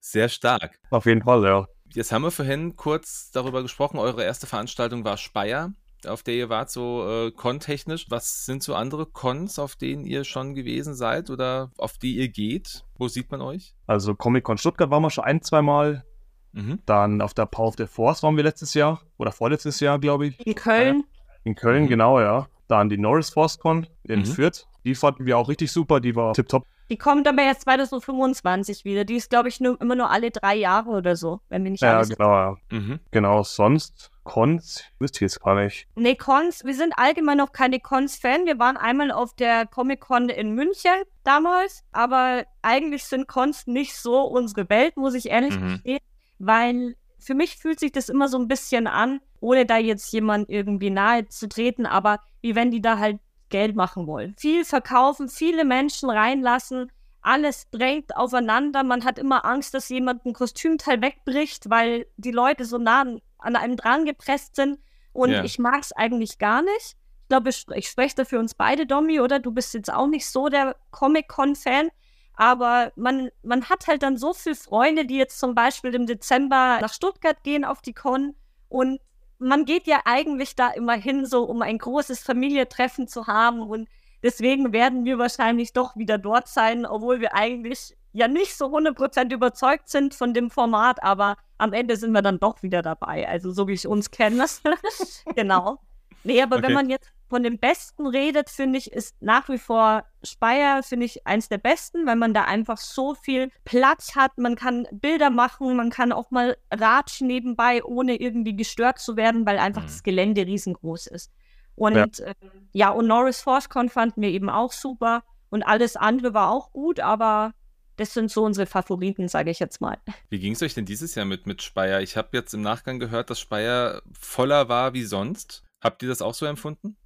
Sehr stark. Auf jeden Fall, ja. Jetzt haben wir vorhin kurz darüber gesprochen, eure erste Veranstaltung war Speyer, auf der ihr wart, so äh, con-technisch. Was sind so andere Cons, auf denen ihr schon gewesen seid oder auf die ihr geht? Wo sieht man euch? Also Comic-Con Stuttgart waren wir schon ein, zwei Mal. Mhm. Dann auf der Power of the Force waren wir letztes Jahr. Oder vorletztes Jahr, glaube ich. in Köln. In Köln, Mhm. genau, ja. Dann die Norris Force Con in Mhm. Fürth. Die fanden wir auch richtig super. Die war tipptopp. Die kommt aber erst 2025 wieder. Die ist, glaube ich, nur, immer nur alle drei Jahre oder so, wenn wir nicht Ja, alles. genau, ja. Mhm. Genau, sonst Cons wüsste ich jetzt gar nicht. Nee, Cons, wir sind allgemein noch keine Cons-Fan. Wir waren einmal auf der Comic-Con in München damals, aber eigentlich sind Cons nicht so unsere Welt, muss ich ehrlich Mhm. gestehen, weil für mich fühlt sich das immer so ein bisschen an, ohne da jetzt jemand irgendwie nahe zu treten, aber wie wenn die da halt Geld machen wollen. Viel verkaufen, viele Menschen reinlassen, alles drängt aufeinander. Man hat immer Angst, dass jemand ein Kostümteil wegbricht, weil die Leute so nah an- einem dran gepresst sind. Und Ja. ich mag es eigentlich gar nicht. Ich glaube, ich, ich spreche da für uns beide, Domi, oder? Du bist jetzt auch nicht so der Comic-Con-Fan. Aber man, man hat halt dann so viele Freunde, die jetzt zum Beispiel im Dezember nach Stuttgart gehen auf die Con. Und man geht ja eigentlich da immer hin, so um ein großes Familientreffen zu haben. Und deswegen werden wir wahrscheinlich doch wieder dort sein, obwohl wir eigentlich ja nicht so 100% überzeugt sind von dem Format, aber am Ende sind wir dann doch wieder dabei. Also so wie ich uns kenne. genau. Nee, aber Okay. wenn man jetzt von dem Besten redet, finde ich, ist nach wie vor Speyer, finde ich, eins der besten, weil man da einfach so viel Platz hat. Man kann Bilder machen, man kann auch mal ratschen nebenbei, ohne irgendwie gestört zu werden, weil einfach Mhm. das Gelände riesengroß ist. Und ja, ähm, ja und Norris ForceCon fanden wir eben auch super und alles andere war auch gut, aber das sind so unsere Favoriten, sage ich jetzt mal. Wie ging es euch denn dieses Jahr mit, mit Speyer? Ich habe jetzt im Nachgang gehört, dass Speyer voller war wie sonst. Habt ihr das auch so empfunden?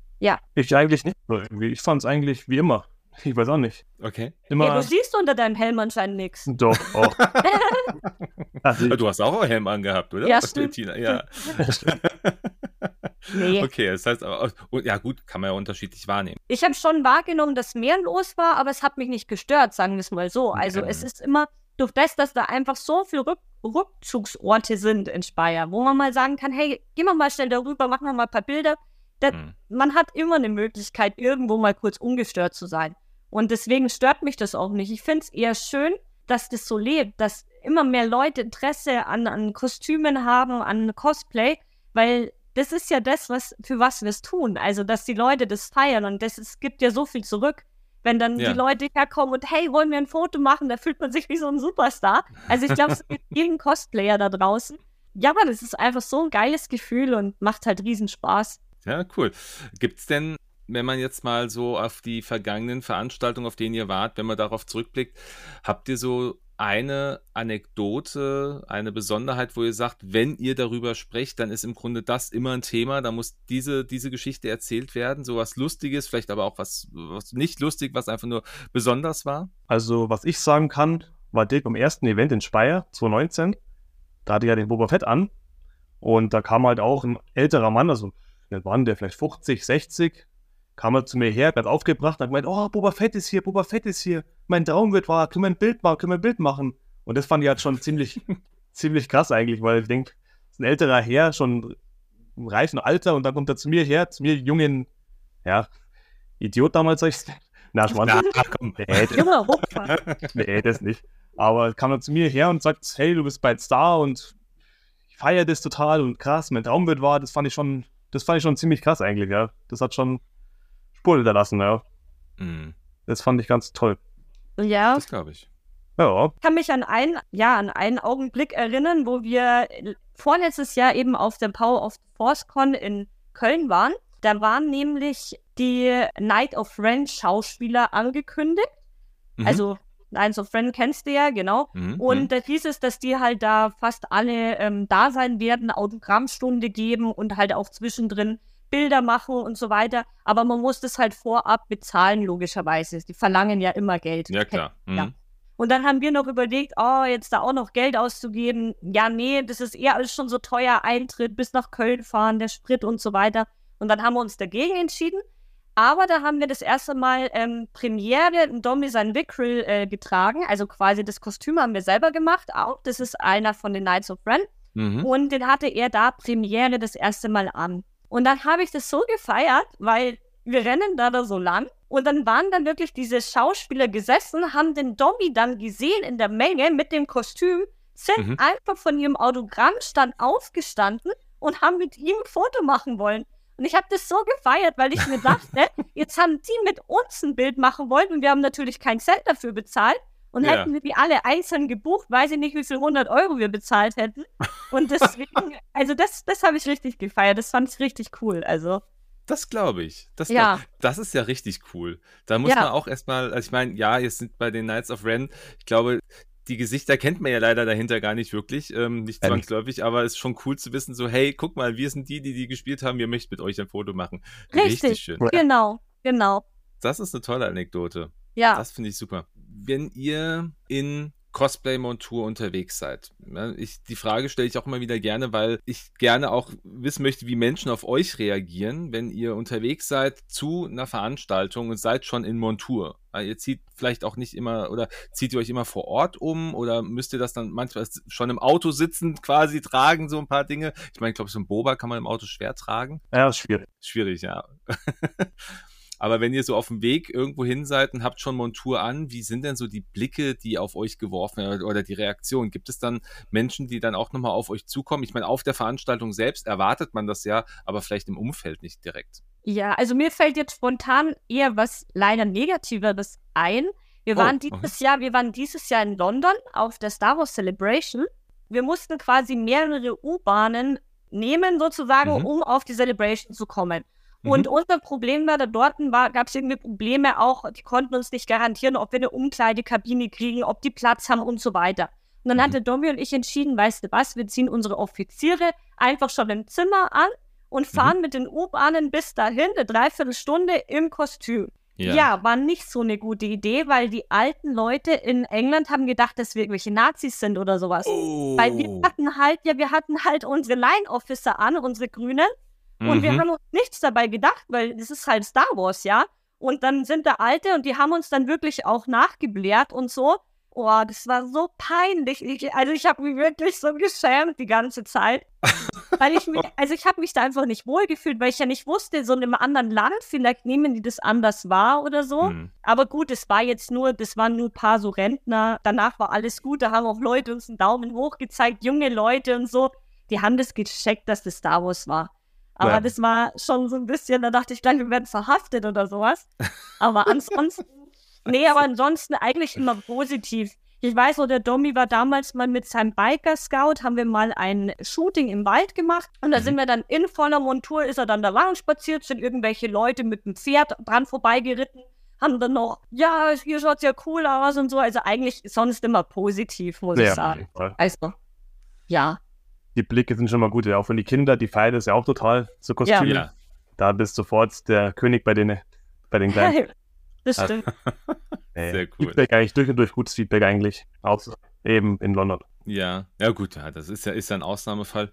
Ich eigentlich nicht. Ich fand es eigentlich wie immer. Ich weiß auch nicht. Okay. Immer. Ja, du siehst unter deinem Helm anscheinend nichts. doch, auch. also, Du hast auch einen Helm angehabt, oder? Ja, stimmt. Tina- Ja. Nee. Okay, das heißt aber, ja gut, kann man ja unterschiedlich wahrnehmen. Ich habe schon wahrgenommen, dass mehr los war, aber es hat mich nicht gestört, sagen wir es mal so. Also Okay. es ist immer durch das, dass da einfach so viele Rück Rückzugsorte sind in Speyer, wo man mal sagen kann, hey, gehen wir mal schnell darüber, machen wir mal ein paar Bilder. Da, Hm. Man hat immer eine Möglichkeit, irgendwo mal kurz ungestört zu sein. Und deswegen stört mich das auch nicht. Ich finde es eher schön, dass das so lebt, dass immer mehr Leute Interesse an, an Kostümen haben, an Cosplay, weil das ist ja das, was, für was wir es tun. Also, dass die Leute das feiern und das es gibt ja so viel zurück. Wenn dann Ja. die Leute herkommen und hey, wollen wir ein Foto machen, da fühlt man sich wie so ein Superstar. Also ich glaube, es gibt jeden Cosplayer da draußen. Ja, aber das ist einfach so ein geiles Gefühl und macht halt riesen Spaß. Ja, cool. Gibt's denn, wenn man jetzt mal so auf die vergangenen Veranstaltungen, auf denen ihr wart, wenn man darauf zurückblickt, habt ihr so eine Anekdote, eine Besonderheit, wo ihr sagt, wenn ihr darüber sprecht, dann ist im Grunde das immer ein Thema, da muss diese, diese Geschichte erzählt werden, so was Lustiges, vielleicht aber auch was, was nicht lustig, was einfach nur besonders war? also, was ich sagen kann, war Dirk beim ersten Event in Speyer 2019. Da hatte ja den Boba Fett an. Und da kam halt auch ein älterer Mann, also, denn der vielleicht 50, 60, kam er zu mir her, ganz aufgebracht und hat gemeint, oh, Boba Fett ist hier, Boba Fett ist hier. Mein Traum wird wahr, können wir ein Bild machen, können wir ein Bild machen. Und das fand ich halt schon ziemlich, ziemlich krass eigentlich, weil ich denke, das ist ein älterer Herr, schon im reifen Alter und dann kommt er zu mir her, zu mir jungen, ja, Idiot damals, sag ich. Na, Schwanz. Na, komm. Nee, das, nee, das nicht. Aber kam er zu mir her und sagt, hey, du bist bald Star und ich feiere das total und krass, mein Traum wird wahr. Das fand ich schon, das fand ich schon ziemlich krass eigentlich, ja. Das hat schon Spuren hinterlassen, ja. Mhm, Das fand ich ganz toll. Ja, das glaube ich. Ja, Ich kann mich an einen, ja, an einen Augenblick erinnern, wo wir vorletztes Jahr eben auf der Power of the Force Con in Köln waren. Da waren nämlich die Night of Ren Schauspieler angekündigt. Mhm. Also Night of Ren kennst du ja, genau. Mhm, Und mhm. da hieß es, dass die halt da fast alle ähm, da sein werden, Autogrammstunde geben und halt auch zwischendrin Bilder machen und so weiter. Aber man muss das halt vorab bezahlen, logischerweise. Die verlangen ja immer Geld. Ja, klar. Mhm. Ja. Und dann haben wir noch überlegt, oh, jetzt da auch noch Geld auszugeben. Ja, nee, das ist eher alles schon so teuer. Eintritt bis nach Köln fahren, der Sprit und so weiter. Und dann haben wir uns dagegen entschieden. Aber da haben wir das erste Mal ähm, Premiere in Domi sein Wickrel äh, getragen. Also quasi das Kostüm haben wir selber gemacht. Auch das ist einer von den Knights of Ren. Mhm. Und den hatte er da Premiere das erste Mal an. Und dann habe ich das so gefeiert, weil wir rennen da, da so lang. Und dann waren dann wirklich diese Schauspieler gesessen, haben den Dobby dann gesehen in der Menge mit dem Kostüm, sind Mhm. einfach von ihrem Autogrammstand aufgestanden und haben mit ihm ein Foto machen wollen. Und ich habe das so gefeiert, weil ich mir dachte, jetzt haben die mit uns ein Bild machen wollen und wir haben natürlich kein Cent dafür bezahlt. Und Ja. hätten wir die alle einzeln gebucht, weiß ich nicht, wie viel 100 Euro wir bezahlt hätten. Und deswegen, also das, das habe ich richtig gefeiert. Das fand ich richtig cool. Also, Das glaube ich. Das, Ja. glaub, das ist ja richtig cool. Da muss Ja. man auch erstmal, also ich meine, ja, jetzt sind bei den Knights of Ren, ich glaube, die Gesichter kennt man ja leider dahinter gar nicht wirklich, ähm, nicht zwangsläufig, aber es ist schon cool zu wissen, so, hey, guck mal, wir sind die, die die gespielt haben, wir möchten mit euch ein Foto machen. Richtig. schön. Ja. genau, genau. Das ist eine tolle Anekdote. Ja. Das finde ich super. Wenn ihr in Cosplay-Montur unterwegs seid. Ich, die Frage stelle ich auch immer wieder gerne, weil ich gerne auch wissen möchte, wie Menschen auf euch reagieren, wenn ihr unterwegs seid zu einer Veranstaltung und seid schon in Montur. Ihr zieht vielleicht auch nicht immer oder zieht ihr euch immer vor Ort um oder müsst ihr das dann manchmal schon im Auto sitzend quasi tragen, so ein paar Dinge? Ich meine, ich glaube, so ein Boba kann man im Auto schwer tragen. ja, ist schwierig. Schwierig, ja. Aber wenn ihr so auf dem Weg irgendwo hin seid und habt schon Montur an, wie sind denn so die Blicke, die auf euch geworfen werden oder die Reaktion? Gibt es dann Menschen, die dann auch nochmal auf euch zukommen? Ich meine, auf der Veranstaltung selbst erwartet man das ja, aber vielleicht im Umfeld nicht direkt. Ja, also mir fällt jetzt spontan eher was leider Negativeres ein. Wir Oh, waren dieses Jahr, wir waren dieses Jahr in London auf der Star Wars Celebration. Wir mussten quasi mehrere U-Bahnen nehmen, sozusagen, Mhm. um auf die Celebration zu kommen. Mhm. Und unser Problem war, da dort gab es irgendwie Probleme auch, die konnten uns nicht garantieren, ob wir eine Umkleidekabine kriegen, ob die Platz haben und so weiter. Und dann Mhm. hatte Domi und ich entschieden, weißt du was, wir ziehen unsere Offiziere einfach schon im Zimmer an und Mhm. fahren mit den U-Bahnen bis dahin, eine Dreiviertelstunde im Kostüm. Ja. war nicht so eine gute Idee, weil die alten Leute in England haben gedacht, dass wir irgendwelche Nazis sind oder sowas. Oh. Weil wir hatten halt, ja, wir hatten halt unsere Line-Officer an, unsere Grünen. Und wir Mhm. haben uns nichts dabei gedacht, weil das ist halt Star Wars, ja. Und dann sind da Alte und die haben uns dann wirklich auch nachgebläht und so. Oh, das war so peinlich. Ich, also ich habe mich wirklich so geschämt die ganze Zeit. weil ich mich, also ich habe mich da einfach nicht wohlgefühlt, weil ich ja nicht wusste, so in einem anderen Land, vielleicht nehmen die das anders wahr oder so. Mhm. Aber gut, es war jetzt nur, das waren nur ein paar so Rentner. Danach war alles gut. Da haben auch Leute uns einen Daumen hoch gezeigt, junge Leute und so. Die haben das gecheckt, dass das Star Wars war. Aber Ja. das war schon so ein bisschen, da dachte ich gleich, wir werden verhaftet oder sowas. Aber ansonsten, nee, aber ansonsten eigentlich immer positiv. Ich weiß noch, der Domi war damals mal mit seinem Biker Scout, haben wir mal ein Shooting im Wald gemacht. Und da Mhm. sind wir dann in voller Montur, ist er dann da lang spaziert, sind irgendwelche Leute mit dem Pferd dran vorbeigeritten, haben dann noch, ja, hier schaut's ja cool aus und so. Also eigentlich sonst immer positiv, muss ich Ja, auf sagen. Also, ja. Die Blicke sind schon mal gut. Ja, auch von die Kinder, die feiern das ja auch total, so Kostüme. Ja. Da bist du sofort der König bei den, bei den Kleinen. das stimmt. Äh, Sehr cool. Feedback eigentlich durch und durch gutes Feedback eigentlich. Auch eben in London. Ja, ja gut, ja, das ist ja, ist ja ein Ausnahmefall.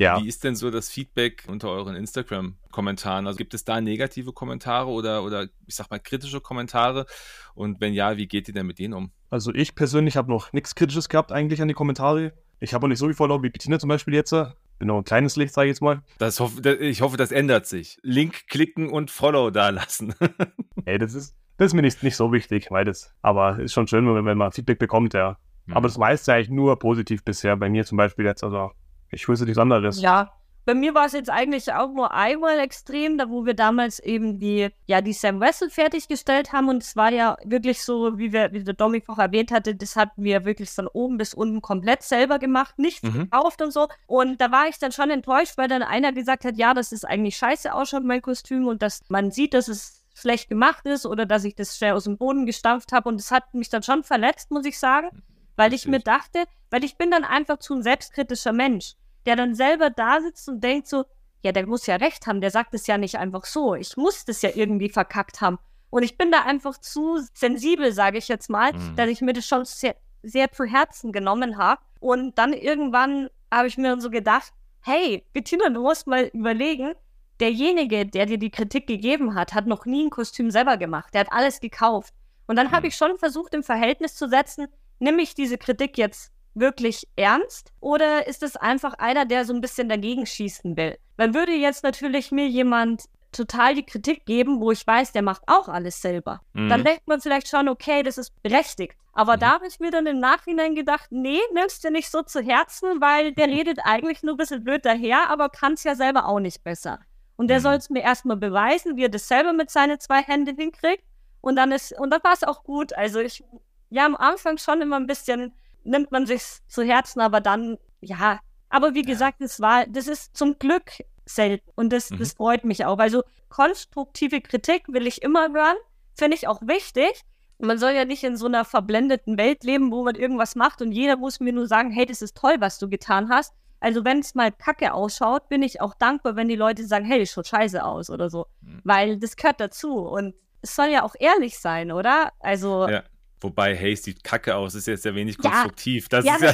Ja. Wie ist denn so das Feedback unter euren Instagram-Kommentaren? Also gibt es da negative Kommentare oder, oder ich sag mal kritische Kommentare? Und wenn ja, wie geht ihr denn mit denen um? Also ich persönlich habe noch nichts Kritisches gehabt eigentlich an die Kommentare. Ich habe auch nicht so viel Follower wie Bettina zum Beispiel jetzt. Bin noch ein kleines Licht, sage ich jetzt mal. Das hoff, ich hoffe, das ändert sich. Link klicken und Follow da lassen. Ey, das ist, das ist mir nicht, nicht so wichtig, weil das, aber ist schon schön, wenn, wenn man Feedback bekommt, ja. Mhm. Aber das meiste eigentlich nur positiv bisher. Bei mir zum Beispiel jetzt, also ich wüsste nichts anderes. Ja, bei mir war es jetzt eigentlich auch nur einmal extrem, da wo wir damals eben die, ja, die Sam Wessel fertiggestellt haben und es war ja wirklich so, wie wir, wie der Dominik auch erwähnt hatte, das hatten wir wirklich von oben bis unten komplett selber gemacht, nichts Mhm. gekauft und so. Und da war ich dann schon enttäuscht, weil dann einer gesagt hat, ja, das ist eigentlich scheiße ausschaut, mein Kostüm und dass man sieht, dass es schlecht gemacht ist oder dass ich das schnell aus dem Boden gestampft habe und das hat mich dann schon verletzt, muss ich sagen, weil ich mir dachte, weil ich bin dann einfach zu ein selbstkritischer Mensch der dann selber da sitzt und denkt so, ja, der muss ja recht haben, der sagt es ja nicht einfach so. Ich muss das ja irgendwie verkackt haben. Und ich bin da einfach zu sensibel, sage ich jetzt mal, Mhm. dass ich mir das schon sehr, sehr zu Herzen genommen habe. Und dann irgendwann habe ich mir so gedacht, hey, Bettina, du musst mal überlegen, derjenige, der dir die Kritik gegeben hat, hat noch nie ein Kostüm selber gemacht. Der hat alles gekauft. Und dann habe Mhm. ich schon versucht, im Verhältnis zu setzen, nehme ich diese Kritik jetzt wirklich ernst oder ist es einfach einer, der so ein bisschen dagegen schießen will? Dann würde jetzt natürlich mir jemand total die Kritik geben, wo ich weiß, der macht auch alles selber. Mhm. Dann denkt man vielleicht schon, okay, das ist berechtigt. Aber Mhm. da habe ich mir dann im Nachhinein gedacht, nee, nimmst dir nicht so zu Herzen, weil der redet eigentlich nur ein bisschen blöd daher, aber kann es ja selber auch nicht besser. Und der Mhm. soll es mir erstmal beweisen, wie er das selber mit seinen zwei Händen hinkriegt. Und dann ist, und dann war es auch gut. Also ich, ja, am Anfang schon immer ein bisschen, nimmt man sich zu Herzen, aber dann, ja. Aber wie gesagt, das war, das ist zum Glück selten. Und das, Mhm. das freut mich auch. Also konstruktive Kritik will ich immer hören. Finde ich auch wichtig. Man soll ja nicht in so einer verblendeten Welt leben, wo man irgendwas macht und jeder muss mir nur sagen, hey, das ist toll, was du getan hast. Also wenn es mal kacke ausschaut, bin ich auch dankbar, wenn die Leute sagen, hey, das schaut scheiße aus oder so. Mhm. Weil das gehört dazu. Und es soll ja auch ehrlich sein, oder? Also, ja, Ja. Wobei, hey, sieht kacke aus, ist jetzt ja wenig Ja. konstruktiv. Das Ja, ist ja,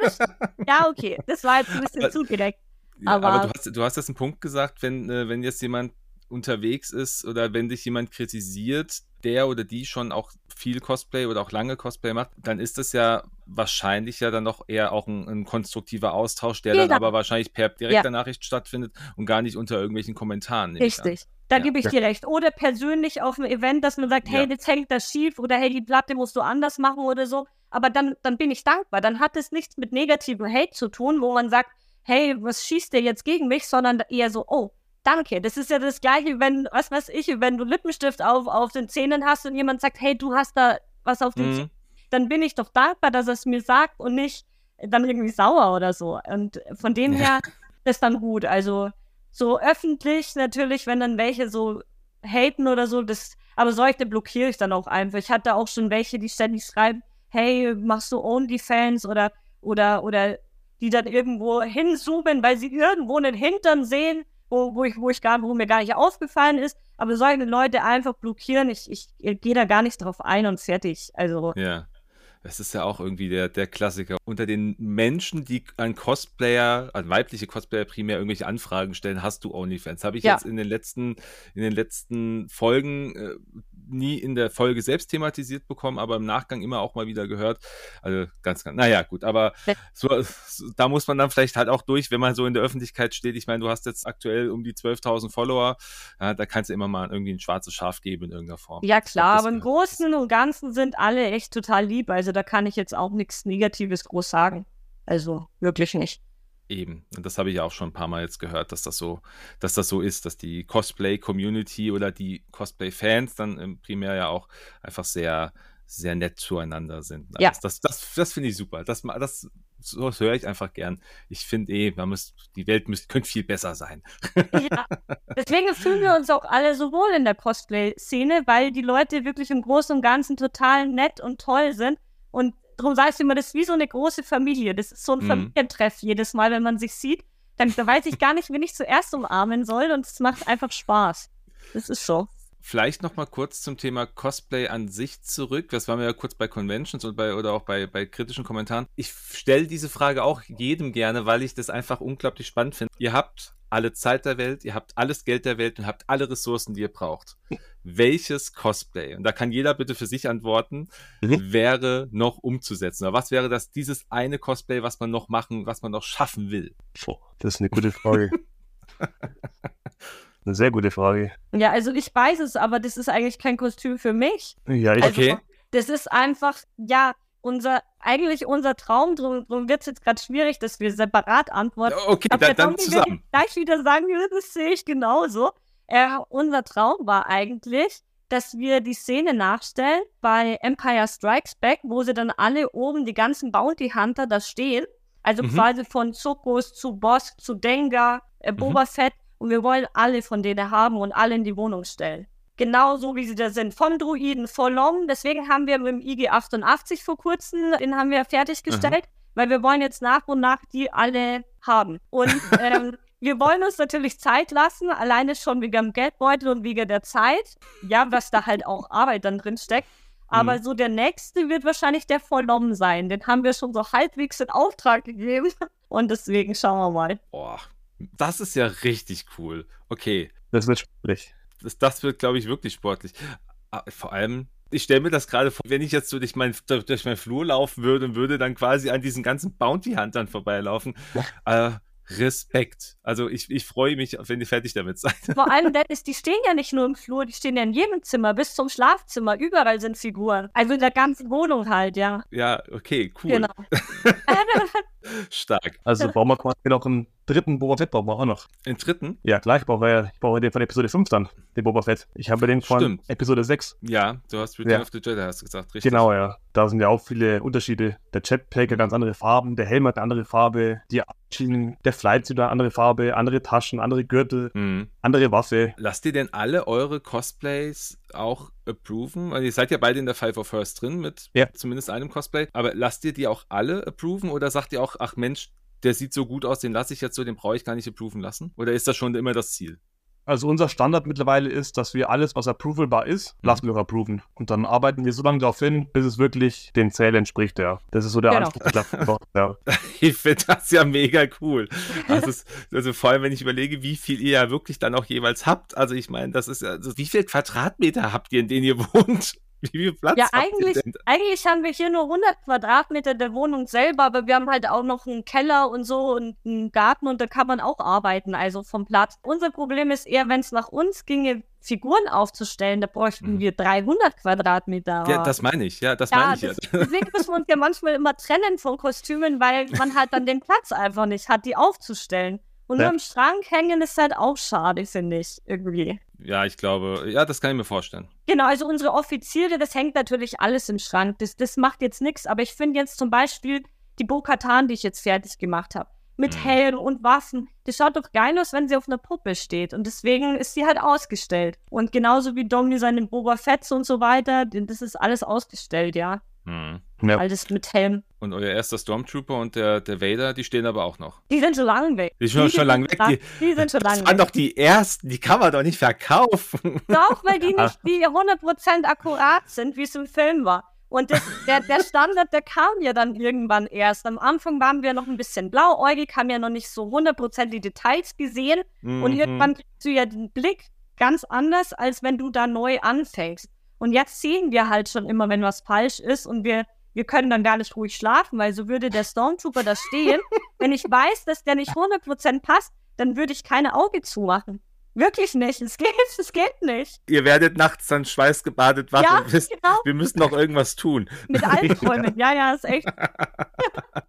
das, ja, okay. Das war jetzt ein bisschen Aber- zu direkt. Ja, aber, Aber- du, hast, du hast jetzt einen Punkt gesagt, wenn, äh, wenn jetzt jemand unterwegs ist oder wenn dich jemand kritisiert, der oder die schon auch viel Cosplay oder auch lange Cosplay macht, dann ist das ja wahrscheinlich ja dann noch eher auch ein, ein konstruktiver Austausch, der dann Genau. aber wahrscheinlich per direkter Nachricht stattfindet und gar nicht unter irgendwelchen Kommentaren. Richtig. Da Ja. gebe ich dir recht. Oder persönlich auf einem Event, dass man sagt, hey, Ja. jetzt hängt das schief oder hey, die Platte musst du anders machen oder so. Aber dann, dann bin ich dankbar. Dann hat es nichts mit negativem Hate zu tun, wo man sagt, hey, was schießt der jetzt gegen mich, sondern eher so, oh, danke. Das ist ja das Gleiche, wenn, was weiß ich, wenn du Lippenstift auf, auf den Zähnen hast und jemand sagt, hey, du hast da was auf den Mhm. Zähnen, dann bin ich doch dankbar, dass er es mir sagt und nicht dann irgendwie sauer oder so. Und von dem Ja. her ist dann gut. Also so öffentlich natürlich, wenn dann welche so haten oder so, das, aber solche blockiere ich dann auch einfach. Ich hatte auch schon welche, die ständig schreiben, hey, machst du OnlyFans oder, oder, oder die dann irgendwo hinzoomen, weil sie irgendwo einen Hintern sehen, wo, wo ich, wo ich gar, wo mir gar nicht aufgefallen ist. Aber solche Leute einfach blockieren, ich, ich, gehe da gar nicht drauf ein und fertig. Also, Ja. Das ist ja auch irgendwie der, der Klassiker. Unter den Menschen, die an Cosplayer, an weibliche Cosplayer primär irgendwelche Anfragen stellen, hast du OnlyFans. Habe ich Ja. jetzt in den letzten, in den letzten Folgen äh, nie in der Folge selbst thematisiert bekommen, aber im Nachgang immer auch mal wieder gehört. Also ganz, ganz, naja, gut, aber so, so, da muss man dann vielleicht halt auch durch, wenn man so in der Öffentlichkeit steht. Ich meine, du hast jetzt aktuell um die 12.000 Follower, ja, da kannst du immer mal irgendwie ein schwarzes Schaf geben in irgendeiner Form. Ja, klar, aber im Großen und Ganzen sind alle echt total lieb. Also da kann ich jetzt auch nichts Negatives groß sagen. Also wirklich nicht. Eben. Und das habe ich ja auch schon ein paar Mal jetzt gehört, dass das so, dass das so ist, dass die Cosplay-Community oder die Cosplay-Fans dann ähm, primär ja auch einfach sehr, sehr nett zueinander sind. Also Ja. Das, das, das, das finde ich super. Das, das, das höre ich einfach gern. Ich finde eh, man muss, die Welt müsste, könnte viel besser sein. Ja. Deswegen fühlen wir uns auch alle so wohl in der Cosplay-Szene, weil die Leute wirklich im Großen und Ganzen total nett und toll sind. Und darum sagst du immer, das ist wie so eine große Familie. Das ist so ein Mhm. Familientreff jedes Mal, wenn man sich sieht. Dann da weiß ich gar nicht, wen ich zuerst umarmen soll und es macht einfach Spaß. Das ist so. Vielleicht noch mal kurz zum Thema Cosplay an sich zurück. Das waren wir ja kurz bei Conventions und bei oder auch bei, bei kritischen Kommentaren. Ich stelle diese Frage auch jedem gerne, weil ich das einfach unglaublich spannend finde. Ihr habt alle Zeit der Welt, ihr habt alles Geld der Welt und habt alle Ressourcen, die ihr braucht. Welches Cosplay, und da kann jeder bitte für sich antworten, mhm. wäre noch umzusetzen? Oder was wäre das, dieses eine Cosplay, was man noch machen, was man noch schaffen will? Das ist eine gute Frage. Eine sehr gute Frage. Ja, also ich weiß es, aber das ist eigentlich kein Kostüm für mich. Ja, ich also, okay. Das ist einfach, ja, unser, eigentlich unser Traum, drum, drum wird es jetzt gerade schwierig, dass wir separat antworten. Okay, aber dann, dann zusammen. Gleich wieder sagen, das sehe ich genauso. Äh, unser Traum war eigentlich, dass wir die Szene nachstellen bei Empire Strikes Back, wo sie dann alle oben, die ganzen Bounty Hunter, da stehen. Also mhm. quasi von Zuckus zu Bosk zu Dengar, äh, Boba mhm. Fett und wir wollen alle von denen haben und alle in die Wohnung stellen. Genauso wie sie da sind. Von Druiden, von Long. Deswegen haben wir mit dem IG-88 vor kurzem, den haben wir fertiggestellt, mhm. weil wir wollen jetzt nach und nach die alle haben. Und ähm, wir wollen uns natürlich Zeit lassen, alleine schon wegen dem Geldbeutel und wegen der Zeit. Ja, was da halt auch Arbeit dann drin steckt. Aber mhm. so der nächste wird wahrscheinlich der Vollnommen sein. Den haben wir schon so halbwegs in Auftrag gegeben. Und deswegen schauen wir mal. Boah, das ist ja richtig cool. Okay. Das wird sportlich. Das, das wird, glaube ich, wirklich sportlich. Ah, vor allem, ich stelle mir das gerade vor, wenn ich jetzt so durch, mein, durch meinen Flur laufen würde und würde dann quasi an diesen ganzen Bounty-Huntern vorbeilaufen. Ja. Äh, Respekt. Also ich, ich freue mich, wenn ihr fertig damit seid. Vor allem, Dennis, die stehen ja nicht nur im Flur, die stehen ja in jedem Zimmer, bis zum Schlafzimmer. Überall sind Figuren. Also in der ganzen Wohnung halt, ja. Ja, okay, cool. Genau. Stark. Also brauchen wir quasi noch einen dritten Boba Fett brauchen wir auch noch. Den dritten? Ja, klar, ich brauche, ich brauche den von Episode 5 dann, den Boba Fett. Ich habe den von Stimmt. Episode 6. Ja, du hast Return ja. of the Jedi hast gesagt, richtig. Genau, ja. Da sind ja auch viele Unterschiede. Der Jetpack hat ganz andere Farben, der Helm hat eine andere Farbe, die Schienen, der Flightsuit hat eine andere Farbe, andere Taschen, andere Gürtel, mhm. andere Waffe. Lasst ihr denn alle eure Cosplays auch approven? Also ihr seid ja beide in der Five of First drin mit ja. zumindest einem Cosplay, aber lasst ihr die auch alle approven oder sagt ihr auch, ach Mensch, der sieht so gut aus, den lasse ich jetzt so, den brauche ich gar nicht approven lassen? Oder ist das schon immer das Ziel? Also unser Standard mittlerweile ist, dass wir alles, was approvalbar ist, mhm. lassen wir approven. Und dann arbeiten wir so lange darauf hin, bis es wirklich den Zählen entspricht, ja. Das ist so der genau. Anspruch. ja. Ich finde das ja mega cool. Ist, also vor allem, wenn ich überlege, wie viel ihr ja wirklich dann auch jeweils habt. Also ich meine, das ist ja, also wie viel Quadratmeter habt ihr, in denen ihr wohnt? Wie viel Platz ja, eigentlich, eigentlich haben wir hier nur 100 Quadratmeter der Wohnung selber, aber wir haben halt auch noch einen Keller und so und einen Garten und da kann man auch arbeiten, also vom Platz. Unser Problem ist eher, wenn es nach uns ginge, Figuren aufzustellen, da bräuchten mhm. wir 300 Quadratmeter. Ja, das meine ich, ja, das ja, meine ich das, ja. Deswegen müssen wir uns ja manchmal immer trennen von Kostümen, weil man halt dann den Platz einfach nicht hat, die aufzustellen. Und ja. nur im Schrank hängen ist halt auch schade, finde ich, irgendwie. Ja, ich glaube, ja, das kann ich mir vorstellen. Genau, also unsere Offiziere, das hängt natürlich alles im Schrank. Das, das macht jetzt nichts, aber ich finde jetzt zum Beispiel die Bo-Katan, die ich jetzt fertig gemacht habe, mit mhm. Helm und Waffen, das schaut doch geil aus, wenn sie auf einer Puppe steht. Und deswegen ist sie halt ausgestellt. Und genauso wie Domi seinen Boba Fett und so weiter, das ist alles ausgestellt, ja. Mhm. Ja. Alles mit Helm. Und euer erster Stormtrooper und der, der Vader, die stehen aber auch noch. Die sind schon lange weg. Die sind die schon lange weg. Die, die, sind schon lange weg. Das waren doch die ersten, die kann man doch nicht verkaufen. Doch, weil die nicht die 100% akkurat sind, wie es im Film war. Und das, der, der Standard, der kam ja dann irgendwann erst. Am Anfang waren wir noch ein bisschen blauäugig, haben ja noch nicht so 100% die Details gesehen. Mhm. Und irgendwann kriegst du ja den Blick ganz anders, als wenn du da neu anfängst. Und jetzt sehen wir halt schon immer, wenn was falsch ist und wir, wir können dann gar nicht ruhig schlafen, weil so würde der Stormtrooper da stehen. wenn ich weiß, dass der nicht 100% passt, dann würde ich keine Auge zumachen. Wirklich nicht. Es geht, es geht nicht. Ihr werdet nachts dann schweißgebadet wach ja, und wisst, genau. wir müssen noch irgendwas tun. Mit Albträumen. ja, ja, ist echt.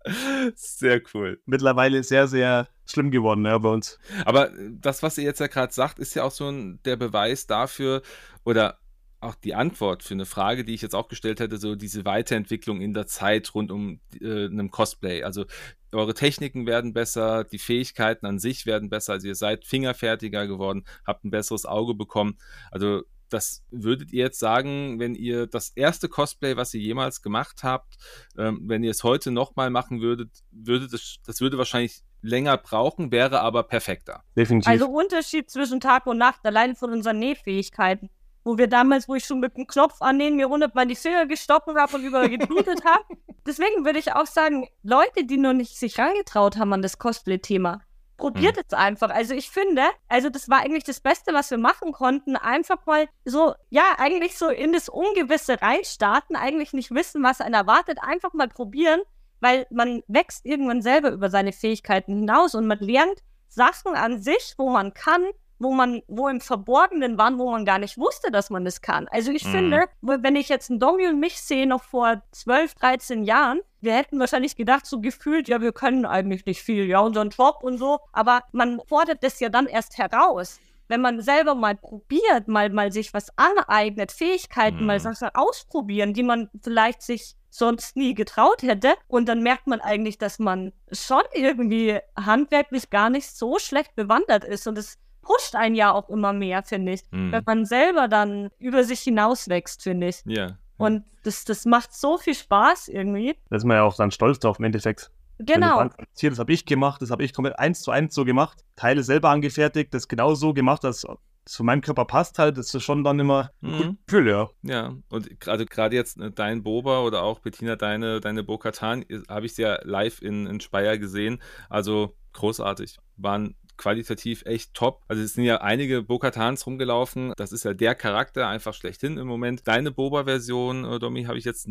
sehr cool. Mittlerweile sehr, sehr schlimm geworden, ja, bei uns. Aber das, was ihr jetzt ja gerade sagt, ist ja auch so ein, der Beweis dafür, oder auch die Antwort für eine Frage, die ich jetzt auch gestellt hätte, so diese Weiterentwicklung in der Zeit rund um äh, einem Cosplay. Also eure Techniken werden besser, die Fähigkeiten an sich werden besser, also ihr seid fingerfertiger geworden, habt ein besseres Auge bekommen. Also das würdet ihr jetzt sagen, wenn ihr das erste Cosplay, was ihr jemals gemacht habt, ähm, wenn ihr es heute nochmal machen würdet, würde das, das würde wahrscheinlich länger brauchen, wäre aber perfekter. Definitiv. Also Unterschied zwischen Tag und Nacht, allein von unseren Nähfähigkeiten. Wo wir damals, wo ich schon mit dem Knopf annehmen, mir hundertmal die Finger gestoppen habe und überall geblutet habe. Deswegen würde ich auch sagen, Leute, die noch nicht sich rangetraut haben an das Cosplay-Thema, probiert mhm. es einfach. Also ich finde, also das war eigentlich das Beste, was wir machen konnten. Einfach mal so, ja, eigentlich so in das Ungewisse reinstarten, eigentlich nicht wissen, was einen erwartet, einfach mal probieren, weil man wächst irgendwann selber über seine Fähigkeiten hinaus und man lernt Sachen an sich, wo man kann, wo man, wo im Verborgenen waren, wo man gar nicht wusste, dass man das kann. Also ich mhm. finde, wenn ich jetzt einen Domi und mich sehe, noch vor 12, 13 Jahren, wir hätten wahrscheinlich gedacht, so gefühlt, ja, wir können eigentlich nicht viel, ja, unseren Job und so, aber man fordert das ja dann erst heraus. Wenn man selber mal probiert, mal, mal sich was aneignet, Fähigkeiten mhm. mal Sachen ausprobieren, die man vielleicht sich sonst nie getraut hätte. Und dann merkt man eigentlich, dass man schon irgendwie handwerklich gar nicht so schlecht bewandert ist. Und es pusht einen ja auch immer mehr, finde ich. Mhm. Wenn man selber dann über sich hinauswächst, finde ich. Ja. Und das, das macht so viel Spaß irgendwie. Da ist man ja auch dann stolz drauf im Endeffekt. Genau. Hier, das habe ich gemacht, das habe ich komplett eins zu eins so gemacht. Teile selber angefertigt, das genau so gemacht, dass zu meinem Körper passt halt, das ist schon dann immer ein mhm. Gefühl, ja. Ja, und gerade gerade jetzt äh, dein Boba oder auch Bettina, deine, deine Bo-Katan, habe ich ja live in, in Speyer gesehen. Also großartig. Waren qualitativ echt top. Also es sind ja einige Bo-Katans rumgelaufen. Das ist ja der Charakter einfach schlechthin im Moment. Deine Boba-Version, äh, Domi, habe ich jetzt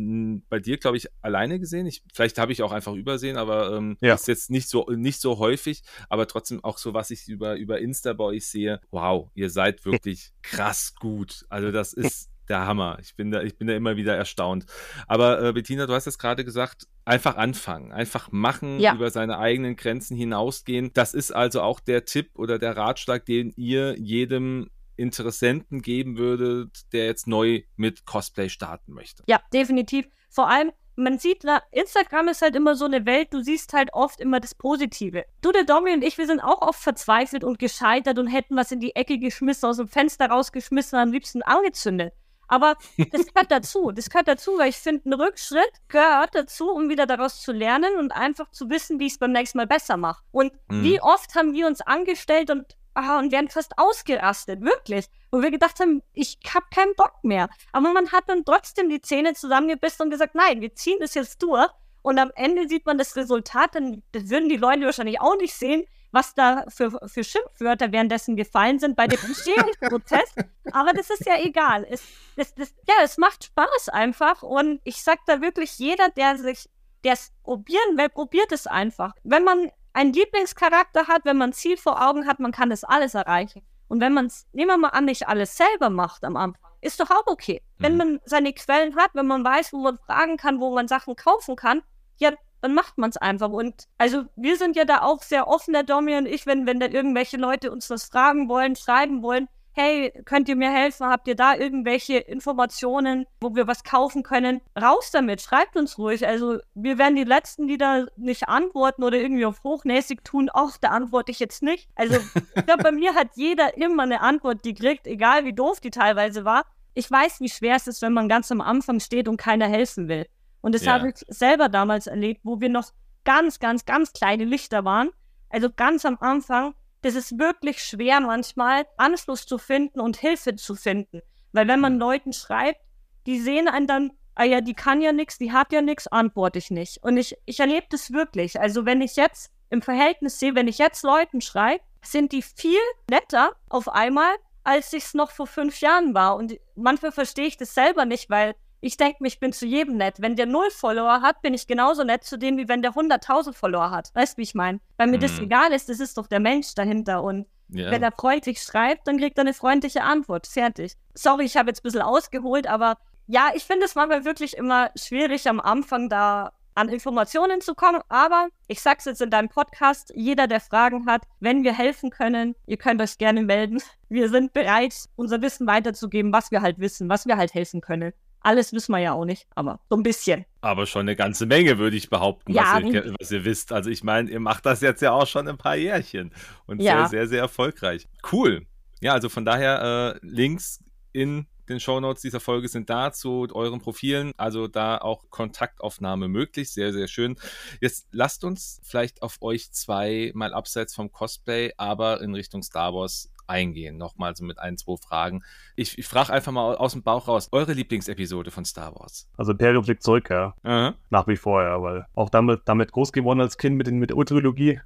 bei dir, glaube ich, alleine gesehen. Ich, vielleicht habe ich auch einfach übersehen, aber ähm, ja. ist jetzt nicht so, nicht so häufig. Aber trotzdem auch so, was ich über, über Insta bei euch sehe. Wow, ihr seid wirklich krass gut. Also das ist der Hammer. Ich bin da, ich bin da immer wieder erstaunt. Aber äh, Bettina, du hast es gerade gesagt, einfach anfangen, einfach machen, ja. über seine eigenen Grenzen hinausgehen. Das ist also auch der Tipp oder der Ratschlag, den ihr jedem Interessenten geben würdet, der jetzt neu mit Cosplay starten möchte. Ja, definitiv. Vor allem, man sieht, na, Instagram ist halt immer so eine Welt, du siehst halt oft immer das Positive. Du, der Domi und ich, wir sind auch oft verzweifelt und gescheitert und hätten was in die Ecke geschmissen, aus dem Fenster rausgeschmissen, am liebsten angezündet. Aber das gehört dazu. Das gehört dazu, weil ich finde, ein Rückschritt gehört dazu, um wieder daraus zu lernen und einfach zu wissen, wie ich es beim nächsten Mal besser mache. Und mhm. wie oft haben wir uns angestellt und, ah, und werden fast ausgerastet, wirklich. Wo wir gedacht haben, ich habe keinen Bock mehr. Aber man hat dann trotzdem die Zähne zusammengebissen und gesagt, nein, wir ziehen das jetzt durch. Und am Ende sieht man das Resultat, dann das würden die Leute wahrscheinlich auch nicht sehen, was da für, für Schimpfwörter währenddessen gefallen sind bei dem Entstehungsprozess. Aber das ist ja egal. Es, das, das, ja, es macht Spaß einfach. Und ich sag da wirklich, jeder, der sich, der es probieren will, probiert es einfach. Wenn man einen Lieblingscharakter hat, wenn man ein Ziel vor Augen hat, man kann das alles erreichen. Und wenn man es, nehmen wir mal an, nicht alles selber macht am Anfang, ist doch auch okay. Mhm. Wenn man seine Quellen hat, wenn man weiß, wo man fragen kann, wo man Sachen kaufen kann, ja, dann macht man es einfach. Und also wir sind ja da auch sehr offen, der Domi und ich, wenn, wenn da irgendwelche Leute uns was fragen wollen, schreiben wollen, hey, könnt ihr mir helfen? Habt ihr da irgendwelche Informationen, wo wir was kaufen können? Raus damit, schreibt uns ruhig. Also wir werden die Letzten, die da nicht antworten oder irgendwie auf hochnäsig tun, auch da antworte ich jetzt nicht. Also ich glaube, bei mir hat jeder immer eine Antwort gekriegt, egal wie doof die teilweise war. Ich weiß, wie schwer es ist, wenn man ganz am Anfang steht und keiner helfen will. Und das ja. habe ich selber damals erlebt, wo wir noch ganz, ganz, ganz kleine Lichter waren. Also ganz am Anfang. Das ist wirklich schwer manchmal, Anschluss zu finden und Hilfe zu finden. Weil wenn man Leuten schreibt, die sehen einen dann, ah ja, die kann ja nichts, die hat ja nichts, antworte ich nicht. Und ich, ich erlebe das wirklich. Also wenn ich jetzt im Verhältnis sehe, wenn ich jetzt Leuten schreibe, sind die viel netter auf einmal, als ich es noch vor fünf Jahren war. Und manchmal verstehe ich das selber nicht, weil ich denke mir, ich bin zu jedem nett. Wenn der null Follower hat, bin ich genauso nett zu dem, wie wenn der 100.000 Follower hat. Weißt du, wie ich meine? Weil mir mhm. das egal ist, das ist doch der Mensch dahinter. Und ja. wenn er freundlich schreibt, dann kriegt er eine freundliche Antwort. Fertig. Sorry, ich habe jetzt ein bisschen ausgeholt, aber ja, ich finde es manchmal wirklich immer schwierig, am Anfang da an Informationen zu kommen. Aber ich sag's jetzt in deinem Podcast, jeder, der Fragen hat, wenn wir helfen können, ihr könnt euch gerne melden. Wir sind bereit, unser Wissen weiterzugeben, was wir halt wissen, was wir halt helfen können. Alles wissen wir ja auch nicht, aber so ein bisschen. Aber schon eine ganze Menge, würde ich behaupten, ja, was, ihr, was, ihr, wisst. Also ich meine, ihr macht das jetzt ja auch schon ein paar Jährchen und ja. sehr, sehr, sehr erfolgreich. Cool. Ja, also von daher äh, Links in den Shownotes dieser Folge sind da zu euren Profilen, also da auch Kontaktaufnahme möglich. Sehr, sehr schön. Jetzt lasst uns vielleicht auf euch zwei mal abseits vom Cosplay, aber in Richtung Star Wars eingehen. Nochmal so mit ein, zwei Fragen. Ich, ich frage einfach mal aus dem Bauch raus, eure Lieblingsepisode von Star Wars? Also Imperium fliegt zurück, ja. Aha. Nach wie vor, ja, weil auch damit, damit groß geworden als Kind mit, den, mit der Trilogie.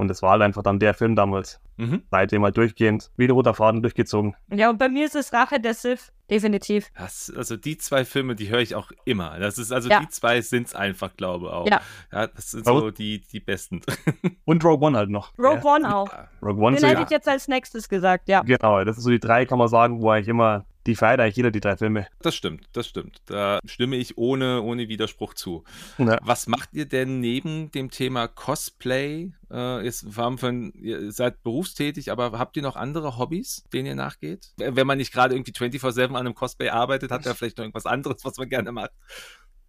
Und es war halt einfach dann der Film damals. Mhm. Seitdem halt durchgehend, wie ein roter Faden durchgezogen. Ja, und bei mir ist es Rache der Sith. Definitiv. Das, also die zwei Filme, die höre ich auch immer. Das ist also Ja. die zwei sind es einfach, glaube ich auch. Ja. ja das sind so die, die besten. Und Rogue One halt noch. Rogue ja. One auch. Rogue One Den so, hätte ja. ich jetzt als nächstes gesagt, ja. Genau, das sind so die drei, kann man sagen, wo eigentlich immer, die feiert eigentlich jeder die drei Filme. Das stimmt, das stimmt. Da stimme ich ohne, ohne Widerspruch zu. Ja. Was macht ihr denn neben dem Thema Cosplay? Äh, haben von, ihr seid berufstätig, aber habt ihr noch andere Hobbys, denen ihr nachgeht? Wenn man nicht gerade irgendwie 24-7 an einem Cosplay arbeitet, hat er vielleicht noch irgendwas anderes, was man gerne macht.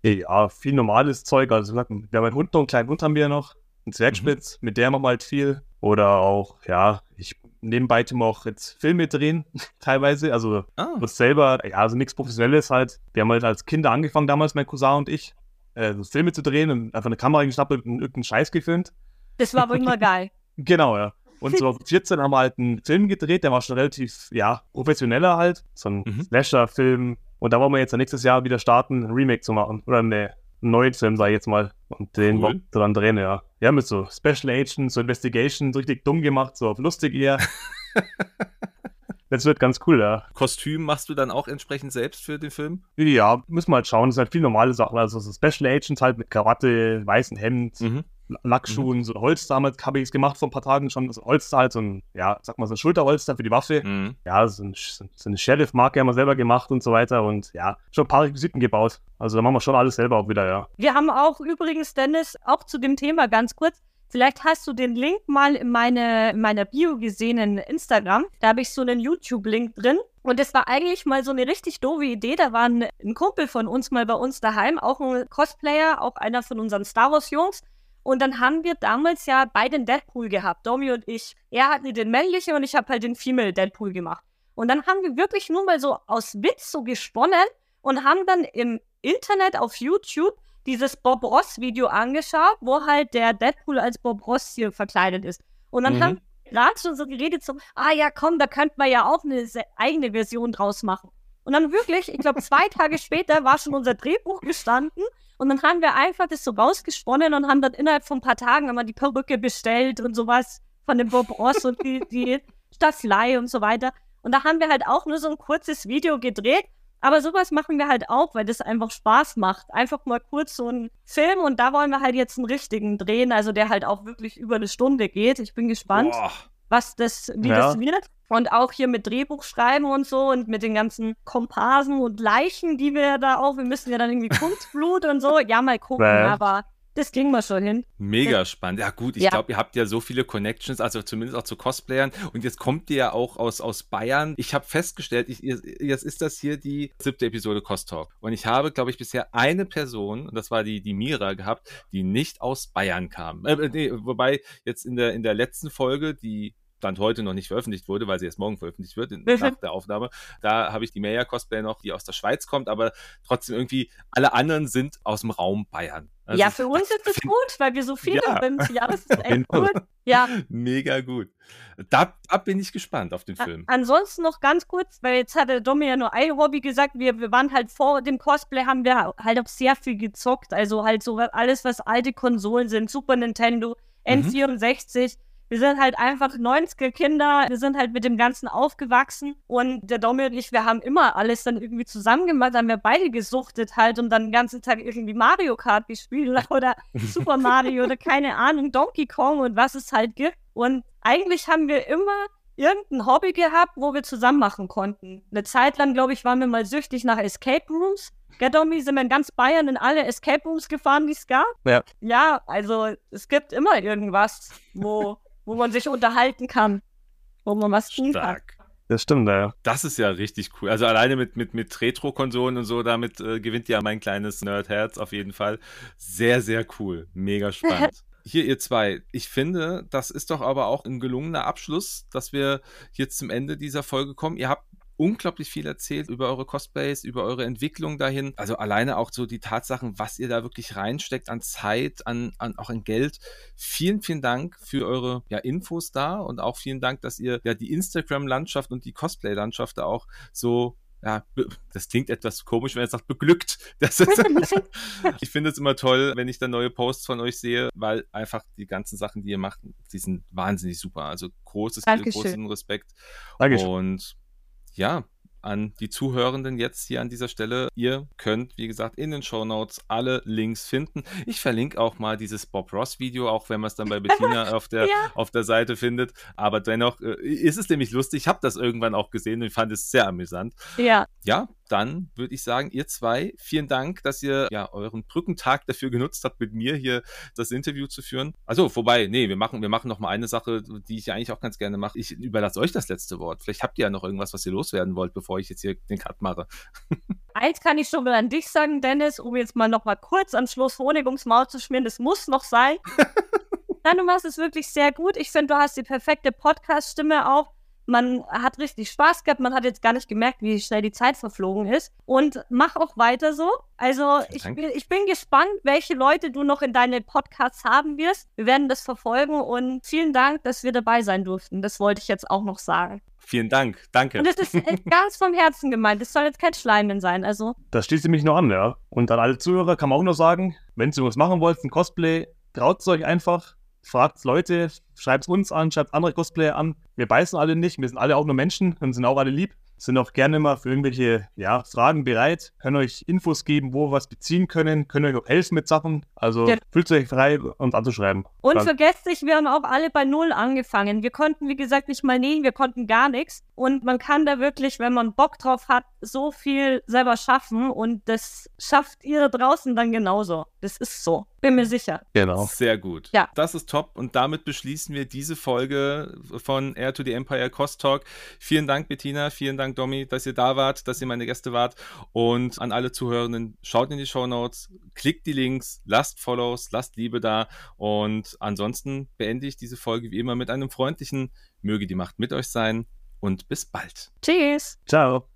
Ja, viel normales Zeug. Also, wir haben einen Hund noch, einen kleinen Hund haben wir noch. Einen Zwergspitz, mit der machen wir halt viel. Oder auch, ja, ich nebenbei tue auch jetzt Filme drehen, teilweise. Also, Ah, das selber, ja, also nichts Professionelles halt. Wir haben halt als Kinder angefangen, damals mein Cousin und ich, äh, so Filme zu drehen und einfach eine Kamera geschnappt und irgendeinen Scheiß gefilmt. Das war aber immer geil. Genau, ja. Und so 14 haben wir halt einen Film gedreht, der war schon relativ, ja, professioneller halt. So ein Mhm. Slasher-Film. Und da wollen wir jetzt nächstes Jahr wieder starten, ein Remake zu machen. Oder eine, neuen Film, sag ich jetzt mal. Und den Cool. wir dann drehen, ja. Ja, mit so Special Agents, so Investigations, richtig dumm gemacht, so auf lustig eher. das wird ganz cool, ja. Kostüm machst du dann auch entsprechend selbst für den Film? Ja, müssen wir halt schauen. Das sind halt viele normale Sachen. Also so Special Agents halt mit Krawatte, weißen Hemd, Mhm. Lackschuhen, so Holster damit habe ich es gemacht vor ein paar Tagen schon. So ein Holster halt, so ein, ja, sag mal, so ein Schulterholster für die Waffe. Mhm. Ja, so, ein, so eine Sheriff-Marke haben wir selber gemacht und so weiter. Und ja, schon ein paar Requisiten gebaut. Also da machen wir schon alles selber auch wieder, ja. Wir haben auch übrigens, Dennis, auch zu dem Thema ganz kurz. Vielleicht hast du den Link mal in, meine, in meiner Bio gesehen in Instagram. Da habe ich so einen YouTube-Link drin. Und das war eigentlich mal so eine richtig doofe Idee. Da war ein, ein Kumpel von uns mal bei uns daheim, auch ein Cosplayer, auch einer von unseren Star Wars-Jungs. Und dann haben wir damals ja beide Deadpool gehabt, Domi und ich. Er hatte den männlichen und ich habe halt den Female Deadpool gemacht. Und dann haben wir wirklich nur mal so aus Witz so gesponnen und haben dann im Internet auf YouTube dieses Bob Ross Video angeschaut, wo halt der Deadpool als Bob Ross hier verkleidet ist. Und dann Mhm. haben wir gerade schon so geredet, so, ah ja, komm, da könnte man ja auch eine eigene Version draus machen. Und dann wirklich, ich glaube, zwei Tage später war schon unser Drehbuch gestanden und dann haben wir einfach das so rausgesponnen und haben dann innerhalb von ein paar Tagen immer die Perücke bestellt und sowas von dem Bob Ross und die, die Staffelei und so weiter. Und da haben wir halt auch nur so ein kurzes Video gedreht. Aber sowas machen wir halt auch, weil das einfach Spaß macht. Einfach mal kurz so einen Film und da wollen wir halt jetzt einen richtigen drehen, also der halt auch wirklich über eine Stunde geht. Ich bin gespannt Boah. was das, wie Ja. das wird. Und auch hier mit Drehbuch schreiben und so und mit den ganzen Komparsen und Leichen, die wir da auch, wir müssen ja dann irgendwie Kunstblut und so. Ja, mal gucken, aber das kriegen wir schon hin. Mega spannend. Ja, gut, ich Ja. glaube, ihr habt ja so viele Connections, also zumindest auch zu Cosplayern. Und jetzt kommt ihr ja auch aus, aus Bayern. Ich habe festgestellt, ich, jetzt ist das hier die siebte Episode Cost Talk. Und ich habe, glaube ich, bisher eine Person, und das war die, die Mira, gehabt, die nicht aus Bayern kam. Äh, nee, wobei jetzt in der, in der letzten Folge, die Stand heute noch nicht veröffentlicht wurde, weil sie erst morgen veröffentlicht wird, in, nach der Aufnahme. Da habe ich die Maya Cosplay noch, die aus der Schweiz kommt, aber trotzdem irgendwie alle anderen sind aus dem Raum Bayern. Also ja, für uns ist es gut, weil wir so viele Ja. sind. Ja, das ist echt gut. Ja, Mega gut. Da, da bin ich gespannt auf den a- Film. ansonsten noch ganz kurz, weil jetzt hat der Domi ja nur ein Hobby gesagt, wir, wir waren halt vor dem Cosplay, haben wir halt auch sehr viel gezockt. Also halt so alles, was alte Konsolen sind, Super Nintendo, Mhm. N64. Wir sind halt einfach 90er Kinder, wir sind halt mit dem Ganzen aufgewachsen und der Domi und ich, wir haben immer alles dann irgendwie zusammen gemacht, haben wir beide gesuchtet halt und dann den ganzen Tag irgendwie Mario Kart gespielt oder Super Mario oder keine Ahnung, Donkey Kong und was es halt gibt. Und eigentlich haben wir immer irgendein Hobby gehabt, wo wir zusammen machen konnten. Eine Zeit lang, glaube ich, waren wir mal süchtig nach Escape Rooms. Gell, Domi, sind wir in ganz Bayern in alle Escape Rooms gefahren, die es gab. Ja. Ja, also es gibt immer irgendwas, wo, wo man sich unterhalten kann, wo man was tun kann. Das stimmt, ja. Das ist ja richtig cool. Also alleine mit, mit, mit Retro-Konsolen und so, damit äh, gewinnt ja mein kleines Nerdherz auf jeden Fall. Sehr, sehr cool. Mega spannend. Hier, ihr zwei. Ich finde, das ist doch aber auch ein gelungener Abschluss, dass wir jetzt zum Ende dieser Folge kommen. Ihr habt unglaublich viel erzählt über eure Cosplays, über eure Entwicklung dahin. Also alleine auch so die Tatsachen, was ihr da wirklich reinsteckt an Zeit, an, an auch an Geld. Vielen, vielen Dank für eure ja, Infos da und auch vielen Dank, dass ihr ja die Instagram-Landschaft und die Cosplay-Landschaft da auch so ja, das klingt etwas komisch, wenn er sagt, beglückt. Ist, ich finde es immer toll, wenn ich da neue Posts von euch sehe, weil einfach die ganzen Sachen, die ihr macht, die sind wahnsinnig super. Also großes, großen Respekt. Dankeschön. Und ja, an die Zuhörenden jetzt hier an dieser Stelle. Ihr könnt, wie gesagt, in den Show Notes alle Links finden. Ich verlinke auch mal dieses Bob Ross Video, auch wenn man es dann bei Bettina auf, der, ja. auf der Seite findet. Aber dennoch äh, ist es nämlich lustig. Ich habe das irgendwann auch gesehen und fand es sehr amüsant. Ja. Ja, dann würde ich sagen, ihr zwei, vielen Dank, dass ihr ja euren Brückentag dafür genutzt habt, mit mir hier das Interview zu führen. Also, wobei, nee, wir machen, wir machen noch mal eine Sache, die ich ja eigentlich auch ganz gerne mache. Ich überlasse euch das letzte Wort. Vielleicht habt ihr ja noch irgendwas, was ihr loswerden wollt, bevor ich jetzt hier den Cut mache. Eins kann ich schon mal an dich sagen, Dennis, um jetzt mal noch mal kurz am Schluss Honig ums Maul zu schmieren. Das muss noch sein. Nein, du machst es wirklich sehr gut. Ich finde, du hast die perfekte Podcast-Stimme auch. Man hat richtig Spaß gehabt. Man hat jetzt gar nicht gemerkt, wie schnell die Zeit verflogen ist. Und mach auch weiter so. Also ich, ich bin gespannt, welche Leute du noch in deine Podcasts haben wirst. Wir werden das verfolgen und vielen Dank, dass wir dabei sein durften. Das wollte ich jetzt auch noch sagen. Vielen Dank, danke. Und das ist ganz vom Herzen gemeint. Das soll jetzt kein Schleimen sein, also. Das schließt mich noch an, ja. Und an alle Zuhörer kann man auch noch sagen, wenn ihr was machen wollt, ein Cosplay, traut es euch einfach fragt Leute, schreibt uns an, schreibt andere Cosplayer an. Wir beißen alle nicht, wir sind alle auch nur Menschen und sind auch alle lieb sind auch gerne mal für irgendwelche ja, Fragen bereit, können euch Infos geben, wo wir was beziehen können, können euch auch helfen mit Sachen. Also ja. fühlt euch frei, uns anzuschreiben. Und Dann. vergesst nicht, wir haben auch alle bei Null angefangen. Wir konnten, wie gesagt, nicht mal nähen, wir konnten gar nichts. Und man kann da wirklich, wenn man Bock drauf hat, so viel selber schaffen. Und das schafft ihr da draußen dann genauso. Das ist so. Bin mir sicher. Genau. Sehr gut. Ja. Das ist top. Und damit beschließen wir diese Folge von Air to the Empire Cost Talk. Vielen Dank, Bettina. Vielen Dank, Domi, dass ihr da wart, dass ihr meine Gäste wart. Und an alle Zuhörenden, schaut in die Show Notes, klickt die Links, lasst Follows, lasst Liebe da. Und ansonsten beende ich diese Folge wie immer mit einem freundlichen Möge die Macht mit euch sein. Und bis bald. Tschüss. Ciao.